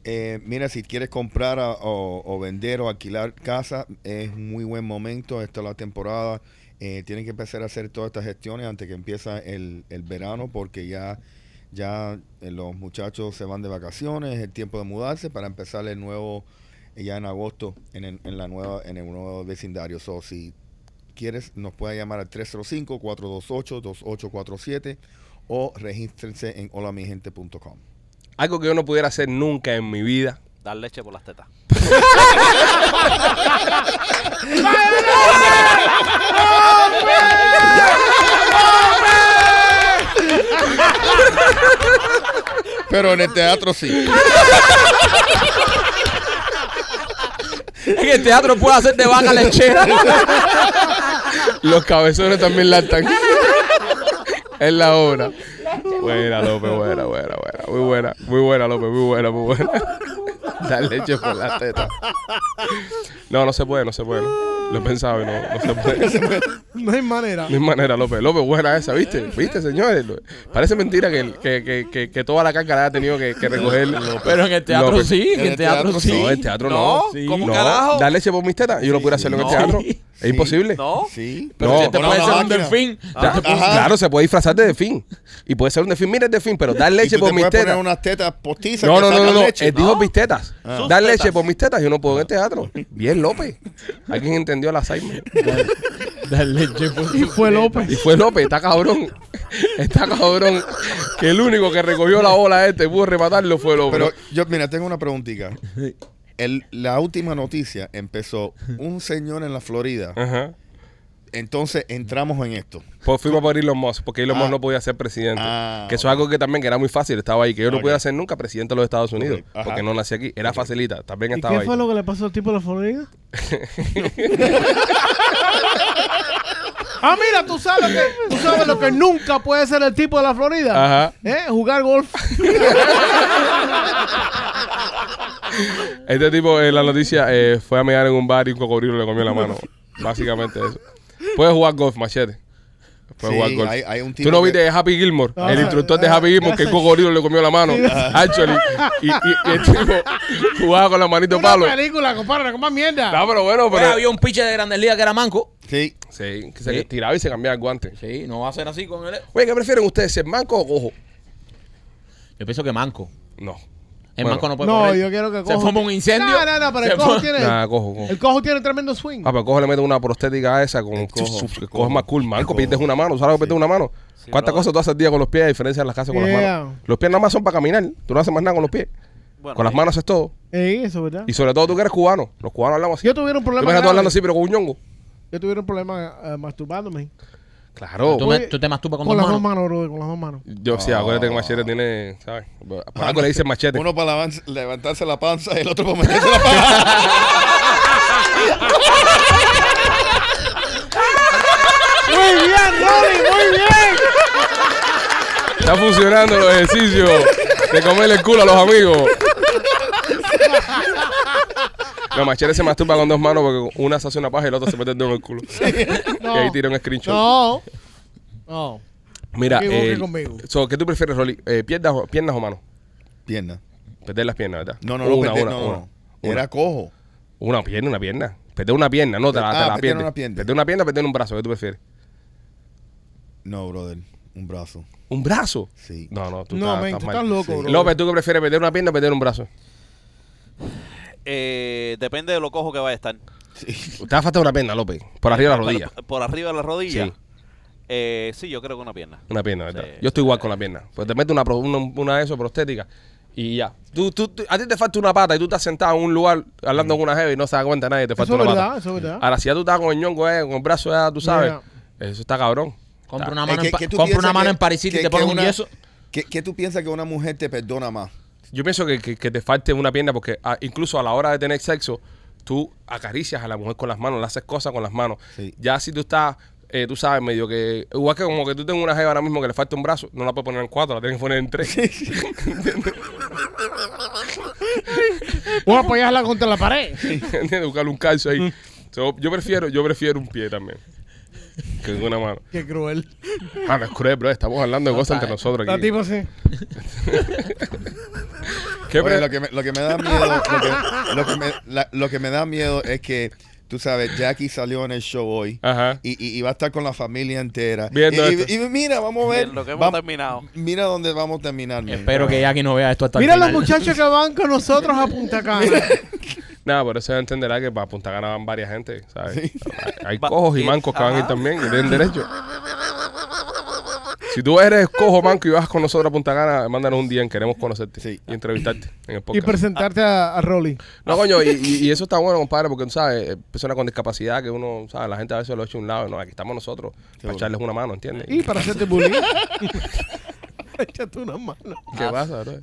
Eh, mira, si quieres comprar a- o, o vender o alquilar casa, es muy buen momento. Esta es la temporada. Eh, tienen que empezar a hacer todas estas gestiones antes que empieza el, el verano, porque ya, ya eh, los muchachos se van de vacaciones, es el tiempo de mudarse para empezar el nuevo, eh, ya en agosto, en, el- en la nueva, en el nuevo vecindario. So, si quieres, nos puede llamar al 305-428-2847 o regístrense en holamigente.com. Algo que yo no pudiera hacer nunca en mi vida. Dar leche por las tetas. [laughs] Pero en el teatro sí. En el teatro puede hacer de vaca lechera. Los cabezones también lactan. es la obra. Buena, López, buena, buena, buena. Muy buena, muy buena, López, muy buena, muy buena. Dar leche por la teta. No, no se puede, no se puede. Lo he pensado y no, no [laughs] se puede. No hay manera. No hay manera, López. López, buena esa, ¿viste? ¿Viste, señores? Parece mentira que, que, que, que, que toda la carga la haya tenido que, que recoger. Pero en el teatro López. sí, en En el el teatro teatro sí. No, en teatro no. Sí. ¿cómo no. carajo? Dar leche por mis tetas, yo lo pudiera hacerlo en el No. teatro. Sí. Es imposible. No. Sí. Pero No, si te Pon puede una ser un máquina. delfín. Ya, Ajá. Claro, se puede disfrazar de delfín. Y puede ser un delfín. Mira el delfín, pero dar Y leche tú por te mis puedes poner tetas. unas tetas postizas No, que no, no, no, sacan no. leche. Él dijo mis tetas. Sus Dar leche tetas. por mis tetas, yo no puedo en el teatro. Bien, López. Alguien entendió el Alzheimer. Dar leche por- Y fue López. Y fue López, está cabrón. Está cabrón. Que el único que recogió la ola este y pudo rematarlo fue López. Pero yo, mira, tengo una preguntita. El, la última noticia empezó un señor en la Florida. Ajá. Entonces entramos en esto. Pues fuimos por Elon Musk, porque Elon Ah. Musk no podía ser presidente. Ah, que eso es algo que también que era muy fácil, estaba ahí, que yo no podía ser nunca presidente de los Estados Unidos, porque no nací aquí. Era facilita, también ¿Y estaba qué ahí. fue lo que le pasó al tipo de la Florida? [laughs] ah, mira, tú sabes, que, tú sabes lo que nunca puede ser el tipo de la Florida. Ajá. ¿Eh? Jugar golf. [laughs] Este tipo en la noticia eh, fue a mear en un bar y un cocodrilo le comió la mano. Básicamente eso. Puedes jugar golf, machete. Puedes Sí, jugar golf. hay- hay un tipo Tú no que- viste Happy Gilmore, Ah, el instructor de Happy Gilmore, que el cocodrilo le comió la mano. Actually. Y, y- y el tipo jugaba con la manito Una palo. película, compadre, no más mierda. No, pero bueno, Oye, pero. había un pitcher de Grandes Ligas que era manco. Sí. Sí, que se Sí. tiraba y se cambiaba el guante. Sí, no va a ser así con él. Oye, ¿qué prefieren ustedes, ser manco o cojo? Yo pienso que manco. No. El Bueno. manco no puede No, correr. yo quiero que Se cojo. forma un incendio. No, no, no, pero Se el cojo tiene. Cojo, cojo. El cojo tiene tremendo swing. Ah, pero cojo le mete una prostética a esa con El cojo, que el cojo es más cool. Manco, el pierdes una mano. ¿Sabes lo que pierdes una mano? Sí, ¿Cuántas cosas tú haces al día con los pies a diferencia de las casas con las Yeah. manos? Los pies nada más son para caminar. Tú no haces más nada con los pies. Bueno, con las manos es todo. Ey, eso, ¿verdad? Y sobre todo tú que eres cubano. Los cubanos hablamos así. Yo tuviera un problema. tú grave. hablando así, pero con un ñongo. Yo tuviera un problema eh, masturbándome. Claro. ¿Tú, me- Oye, tú te masturbas con, Con, dos las dos manos. manos, bro, con las dos manos. Yo sí, acuérdate que Machete tiene, ¿sabes? Por algo le dicen Machete. Uno para levan- levantarse la panza y el otro para meterse la panza. Muy bien, Rolly, muy bien. Está funcionando los ejercicios de comerle el culo a los amigos. No, Machete se masturba con dos manos porque una se hace una paja y la otra se mete el dedo en el culo. [laughs] No. Y ahí tira un screenshot. No. No. Mira, eh, conmigo. so, ¿qué tú prefieres, Rolly? Eh, ¿piernas, o- ¿Piernas o manos? Pierna. Perder las piernas, ¿verdad? No, no, no, una, no, una, no. una. Era cojo. Una pierna, una pierna. Perder una pierna, no, te la, Ah, te la perder pierdes. una pierna. Perder una pierna, perder un brazo, ¿qué tú prefieres? No, brother. Un brazo. ¿Un brazo? Sí. No, no, tú No, estás, men, estás tú mal. estás loco, Sí. bro. López, ¿tú qué prefieres? ¿Perder una pierna o perder un brazo? Eh, depende de lo cojo que vaya a estar. Te va a faltar una pierna, López. Por arriba de la rodilla. Por, por arriba de la rodilla. Sí. Eh, sí, yo creo que una pierna. Una pierna, ¿verdad? Sí, Yo estoy sí. igual con la pierna. Pues te metes una, pro- una, una de eso, prostética, y ya. Tú, tú, tú- a ti te falta una pata y tú estás sentado en un lugar hablando con una jeva y no se da cuenta nadie, te falta Eso es una verdad, pata. eso es verdad. Ahora, si ya tú estás con el ñongo, eh, con el brazo, ya tú sabes. Eso está cabrón. Compra una Eh, mano, ¿qué- en, tú compra una mano que- en City y que- te pones que un una- yeso. ¿Qué, qué tú piensas que una mujer te perdona más? Yo pienso que, que- que te falte una pierna porque ah, incluso a la hora de tener sexo, tú acaricias a la mujer con las manos, le haces cosas con las manos. Sí. Ya si tú estás, eh, tú sabes, medio que... Igual que como que tú tengas una jeva ahora mismo que le falta un brazo, no la puedes poner en cuatro, la tienes que poner en tres. [laughs] Voy a apoyarla contra la pared. [laughs] ¿Entiendes? Buscarle un calcio ahí. So, yo prefiero, yo prefiero un pie también. Que una mano. Qué cruel. Ah, no es cruel, bro. Estamos hablando de No, cosas está- entre nosotros La aquí. tipo así. [laughs] ¿Qué Oye, pre- lo, que me, lo que me da miedo, lo que, lo que me, la- lo que me da miedo es que, tú sabes, Jackie salió en el show hoy. Ajá. Y, y- y va a estar con la familia entera. Viendo y, y- esto. y mira, vamos a ver. Lo que hemos terminado. Mira dónde vamos a terminar. Espero que Jackie no vea esto hasta Mira el los final. muchachos que van con nosotros a Punta Cana. [laughs] Nada, por eso entenderá que para Punta Cana van varias gente, ¿sabes? Sí. Hay, cojos y y- mancos que van a ir también y tienen derecho. Si tú eres cojo, manco y vas con nosotros a Punta Cana, mándanos un día en queremos conocerte Sí. y entrevistarte en el y podcast. presentarte a, a Rolly. No, coño, y, y- y eso está bueno, compadre, porque tú sabes, eh, personas con discapacidad que uno, ¿sabes? La gente a veces lo echa a un lado. No, aquí estamos nosotros para echarles una mano, ¿entiendes? Y para hacerte bullying. [laughs] [laughs] Échate una mano. ¿Qué pasa, bro?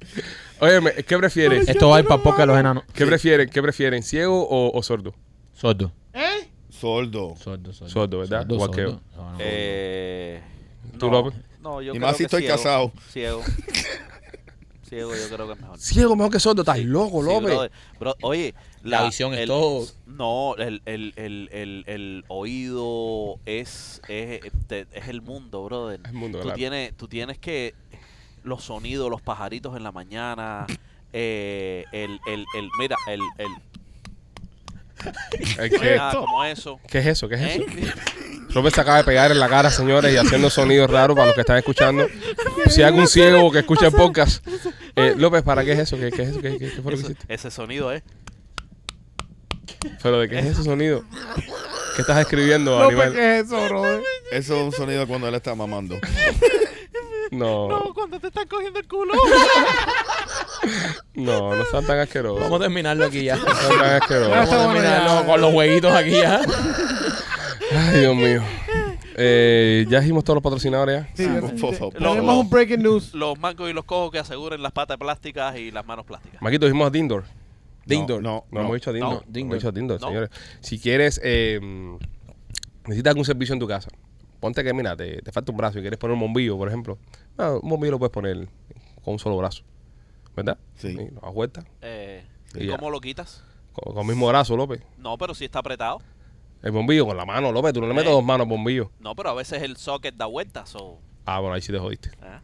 Oye, ¿qué prefieres? Esto va a ir para poca de los enanos. ¿Qué prefieren? ¿Qué prefieren? ¿Ciego o, o sordo? Sordo. ¿Eh? Sordo. Sordo, sordo. Sordo, ¿verdad? Sordo, Igual que sordo. No, no. Eh, ¿Tú, no, López? No, yo Y creo más si que estoy ciego. casado. Ciego. [laughs] Ciego yo creo que es mejor. Ciego mejor que sordo, estás Sí, loco, López. brother. Bro, oye, La visión es todo. No, el, el, el, el, el oído es, es, te- es el mundo, brother. Es el mundo, tú, claro. tienes, tú tienes que. Los sonidos, los pajaritos en la mañana. eh, el, el, el. Mira, el. el ¿El ¿Qué, ah, como eso. ¿Qué es eso? ¿Qué es eso? ¿eh? López se acaba de pegar en la cara, señores, y haciendo sonidos raros para los que están escuchando. Si hay algún ciego que escucha el podcast, eh, López, ¿para qué es eso? ¿Qué, qué es eso? ¿Qué, qué- qué fue lo que Eso- hiciste? ese sonido es. ¿Pero de qué es ese sonido? ¿Qué estás escribiendo, No, animal? ¿qué es eso, brother? Eso es un sonido cuando él está mamando. [laughs] No, no, cuando te están cogiendo el culo. no, no sean tan asquerosos. Vamos a terminarlo aquí ya. No sean tan asquerosos. Vamos a terminarlo con los jueguitos aquí ya. Ay, Dios mío. Eh, ya dijimos todos los patrocinadores ya. Sí, por favor. tenemos un breaking news. Los mancos y los cojos que aseguren las patas plásticas y las manos plásticas. Maquito, dijimos a Dindor. Dindor. No, No, hemos dicho a Dindor. No, No, Dindor. hemos dicho a Dindor, No. señores. Si quieres, eh, necesitas algún servicio en tu casa. Ponte que, mira, te, te falta un brazo y quieres poner un bombillo, por ejemplo. Ah, un bombillo lo puedes poner con un solo brazo. ¿Verdad? Sí. Y lo das vuelta. Eh, Y ¿y ya. ¿Cómo lo quitas? Con, con el mismo brazo, López. No, pero si está apretado. El bombillo con la mano, López. Tú no le metes Eh. dos manos al bombillo. No, pero a veces el socket da vueltas. o Ah, bueno, ahí sí te jodiste. ¿eh?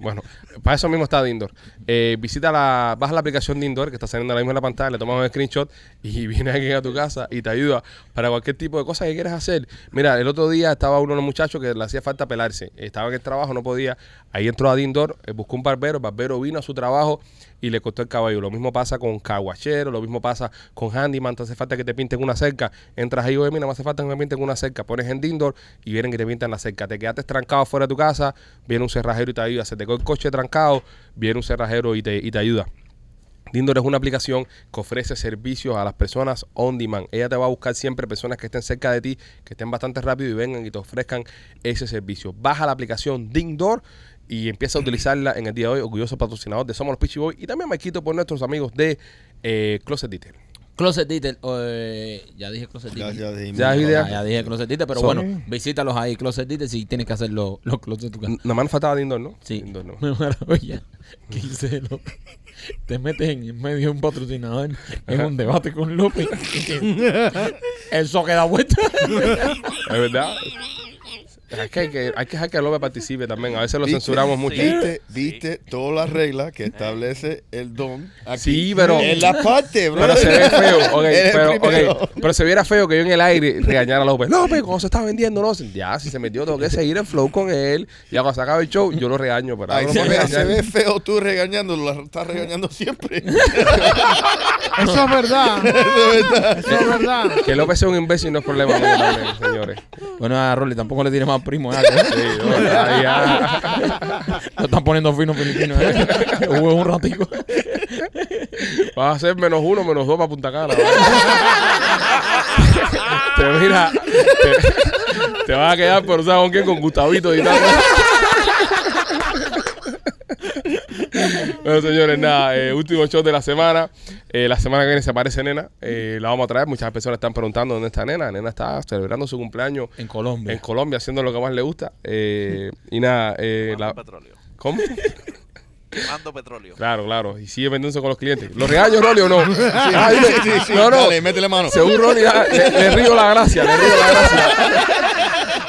Bueno, para eso mismo está Dindor. Eh, visita la, baja la aplicación Dindor que está saliendo ahora mismo en la pantalla, le tomas un screenshot y [laughs] viene aquí a tu casa y te ayuda para cualquier tipo de cosa que quieras hacer. Mira, el otro día estaba uno de los muchachos que le hacía falta pelarse. Estaba en el trabajo, no podía. Ahí entró a Dindor, eh, buscó un barbero, el barbero vino a su trabajo y le cortó el cabello. Lo mismo pasa con caguachero, lo mismo pasa con handyman. Te hace falta que te pinten una cerca. Entras ahí, oye, mira, me hace falta que me pinten una cerca. Pones en Dindor y vienen que te pintan la cerca. Te quedaste trancado fuera de tu casa, viene un cerrajero y te ayuda. Se te quedó el coche trancado, viene un cerrajero y te, y te ayuda. Dindor es una aplicación que ofrece servicios a las personas on demand. Ella te va a buscar siempre personas que estén cerca de ti, que estén bastante rápido y vengan y te ofrezcan ese servicio. Baja la aplicación Dindor y empieza a utilizarla en el día de hoy. Orgulloso patrocinador de Somos los Pitchy Boys y también me quito por nuestros amigos de eh, Closet Detail. Closet Detail, eh, ya dije Closet Detail. ya dijimos. Ya, Ya, idea. ya dije Closet Detail, pero Son- bueno, visítalos ahí, Closet Detail, si tienes que hacer los, los closets de tu casa. Nada más nos faltaba Dindor, ¿no? Sí, Dindor, no. [laughs] una maravilla. Lo- Te metes en medio de un patrocinador en un debate con López. [laughs] Eso queda vuelta. Es verdad. Es que hay que, hay que dejar que López participe también. A veces lo ¿Viste? censuramos mucho. ¿Viste, viste todas las reglas que establece el don aquí? Sí, pero- En la parte, bro. Pero se ve feo, ok, [laughs] Eres pero, se viera feo que yo en el aire regañara a López. López, ¿cómo se está vendiendo? No, ya, si se metió, tengo que seguir el flow con él. Y cuando se acabe el show, yo lo regaño. Pero Ay, se, no ve, se ve feo tú regañándolo, la estás regañando siempre. [laughs] [laughs] Eso es verdad. Eso es verdad. Que López sea un imbécil no es problema mío también, señores. Bueno, a Rolly tampoco le tienes más primo. ¿eh? [laughs] ya. Lo están poniendo fino filipino. ¿eh? Un ratico. Vas a ser menos uno, menos dos para Punta Cana. te mira, te, te vas a quedar por usar con quién, con Gustavito y tal. Bueno, señores, nada, eh, último show de la semana. Eh, la semana que viene se aparece Nena. Eh, la vamos a traer. Muchas personas están preguntando dónde está Nena. Nena está celebrando su cumpleaños En Colombia. en Colombia, haciendo lo que más le gusta. Eh, y nada, eh, la- petróleo. ¿cómo? Quemando petróleo. Claro, claro. Y sigue vendiéndose con los clientes. ¿Los regaños, Rolly, o no? Ah, sí, dime. sí, sí. No, no. Dale, métele mano. Según Rolly, ah, le, le río la gracia, le río la gracia.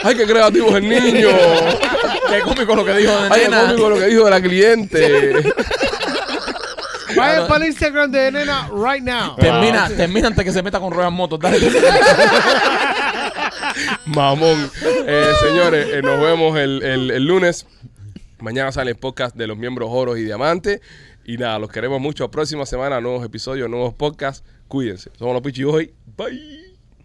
Ay, qué creativo es el niño. Qué cómico lo que dijo de Ay, qué nena. cómico lo que dijo de la cliente. Vayan para el Instagram de Nena right now. Termina, termina antes que se meta con ruedas motos. Dale. Mamón. Eh, señores, eh, nos vemos el, el- el lunes. Mañana sale el podcast de los miembros oros y diamantes. Y nada, los queremos mucho. Próxima semana, nuevos episodios, nuevos podcasts. Cuídense. Somos los Pichi Boy. Bye.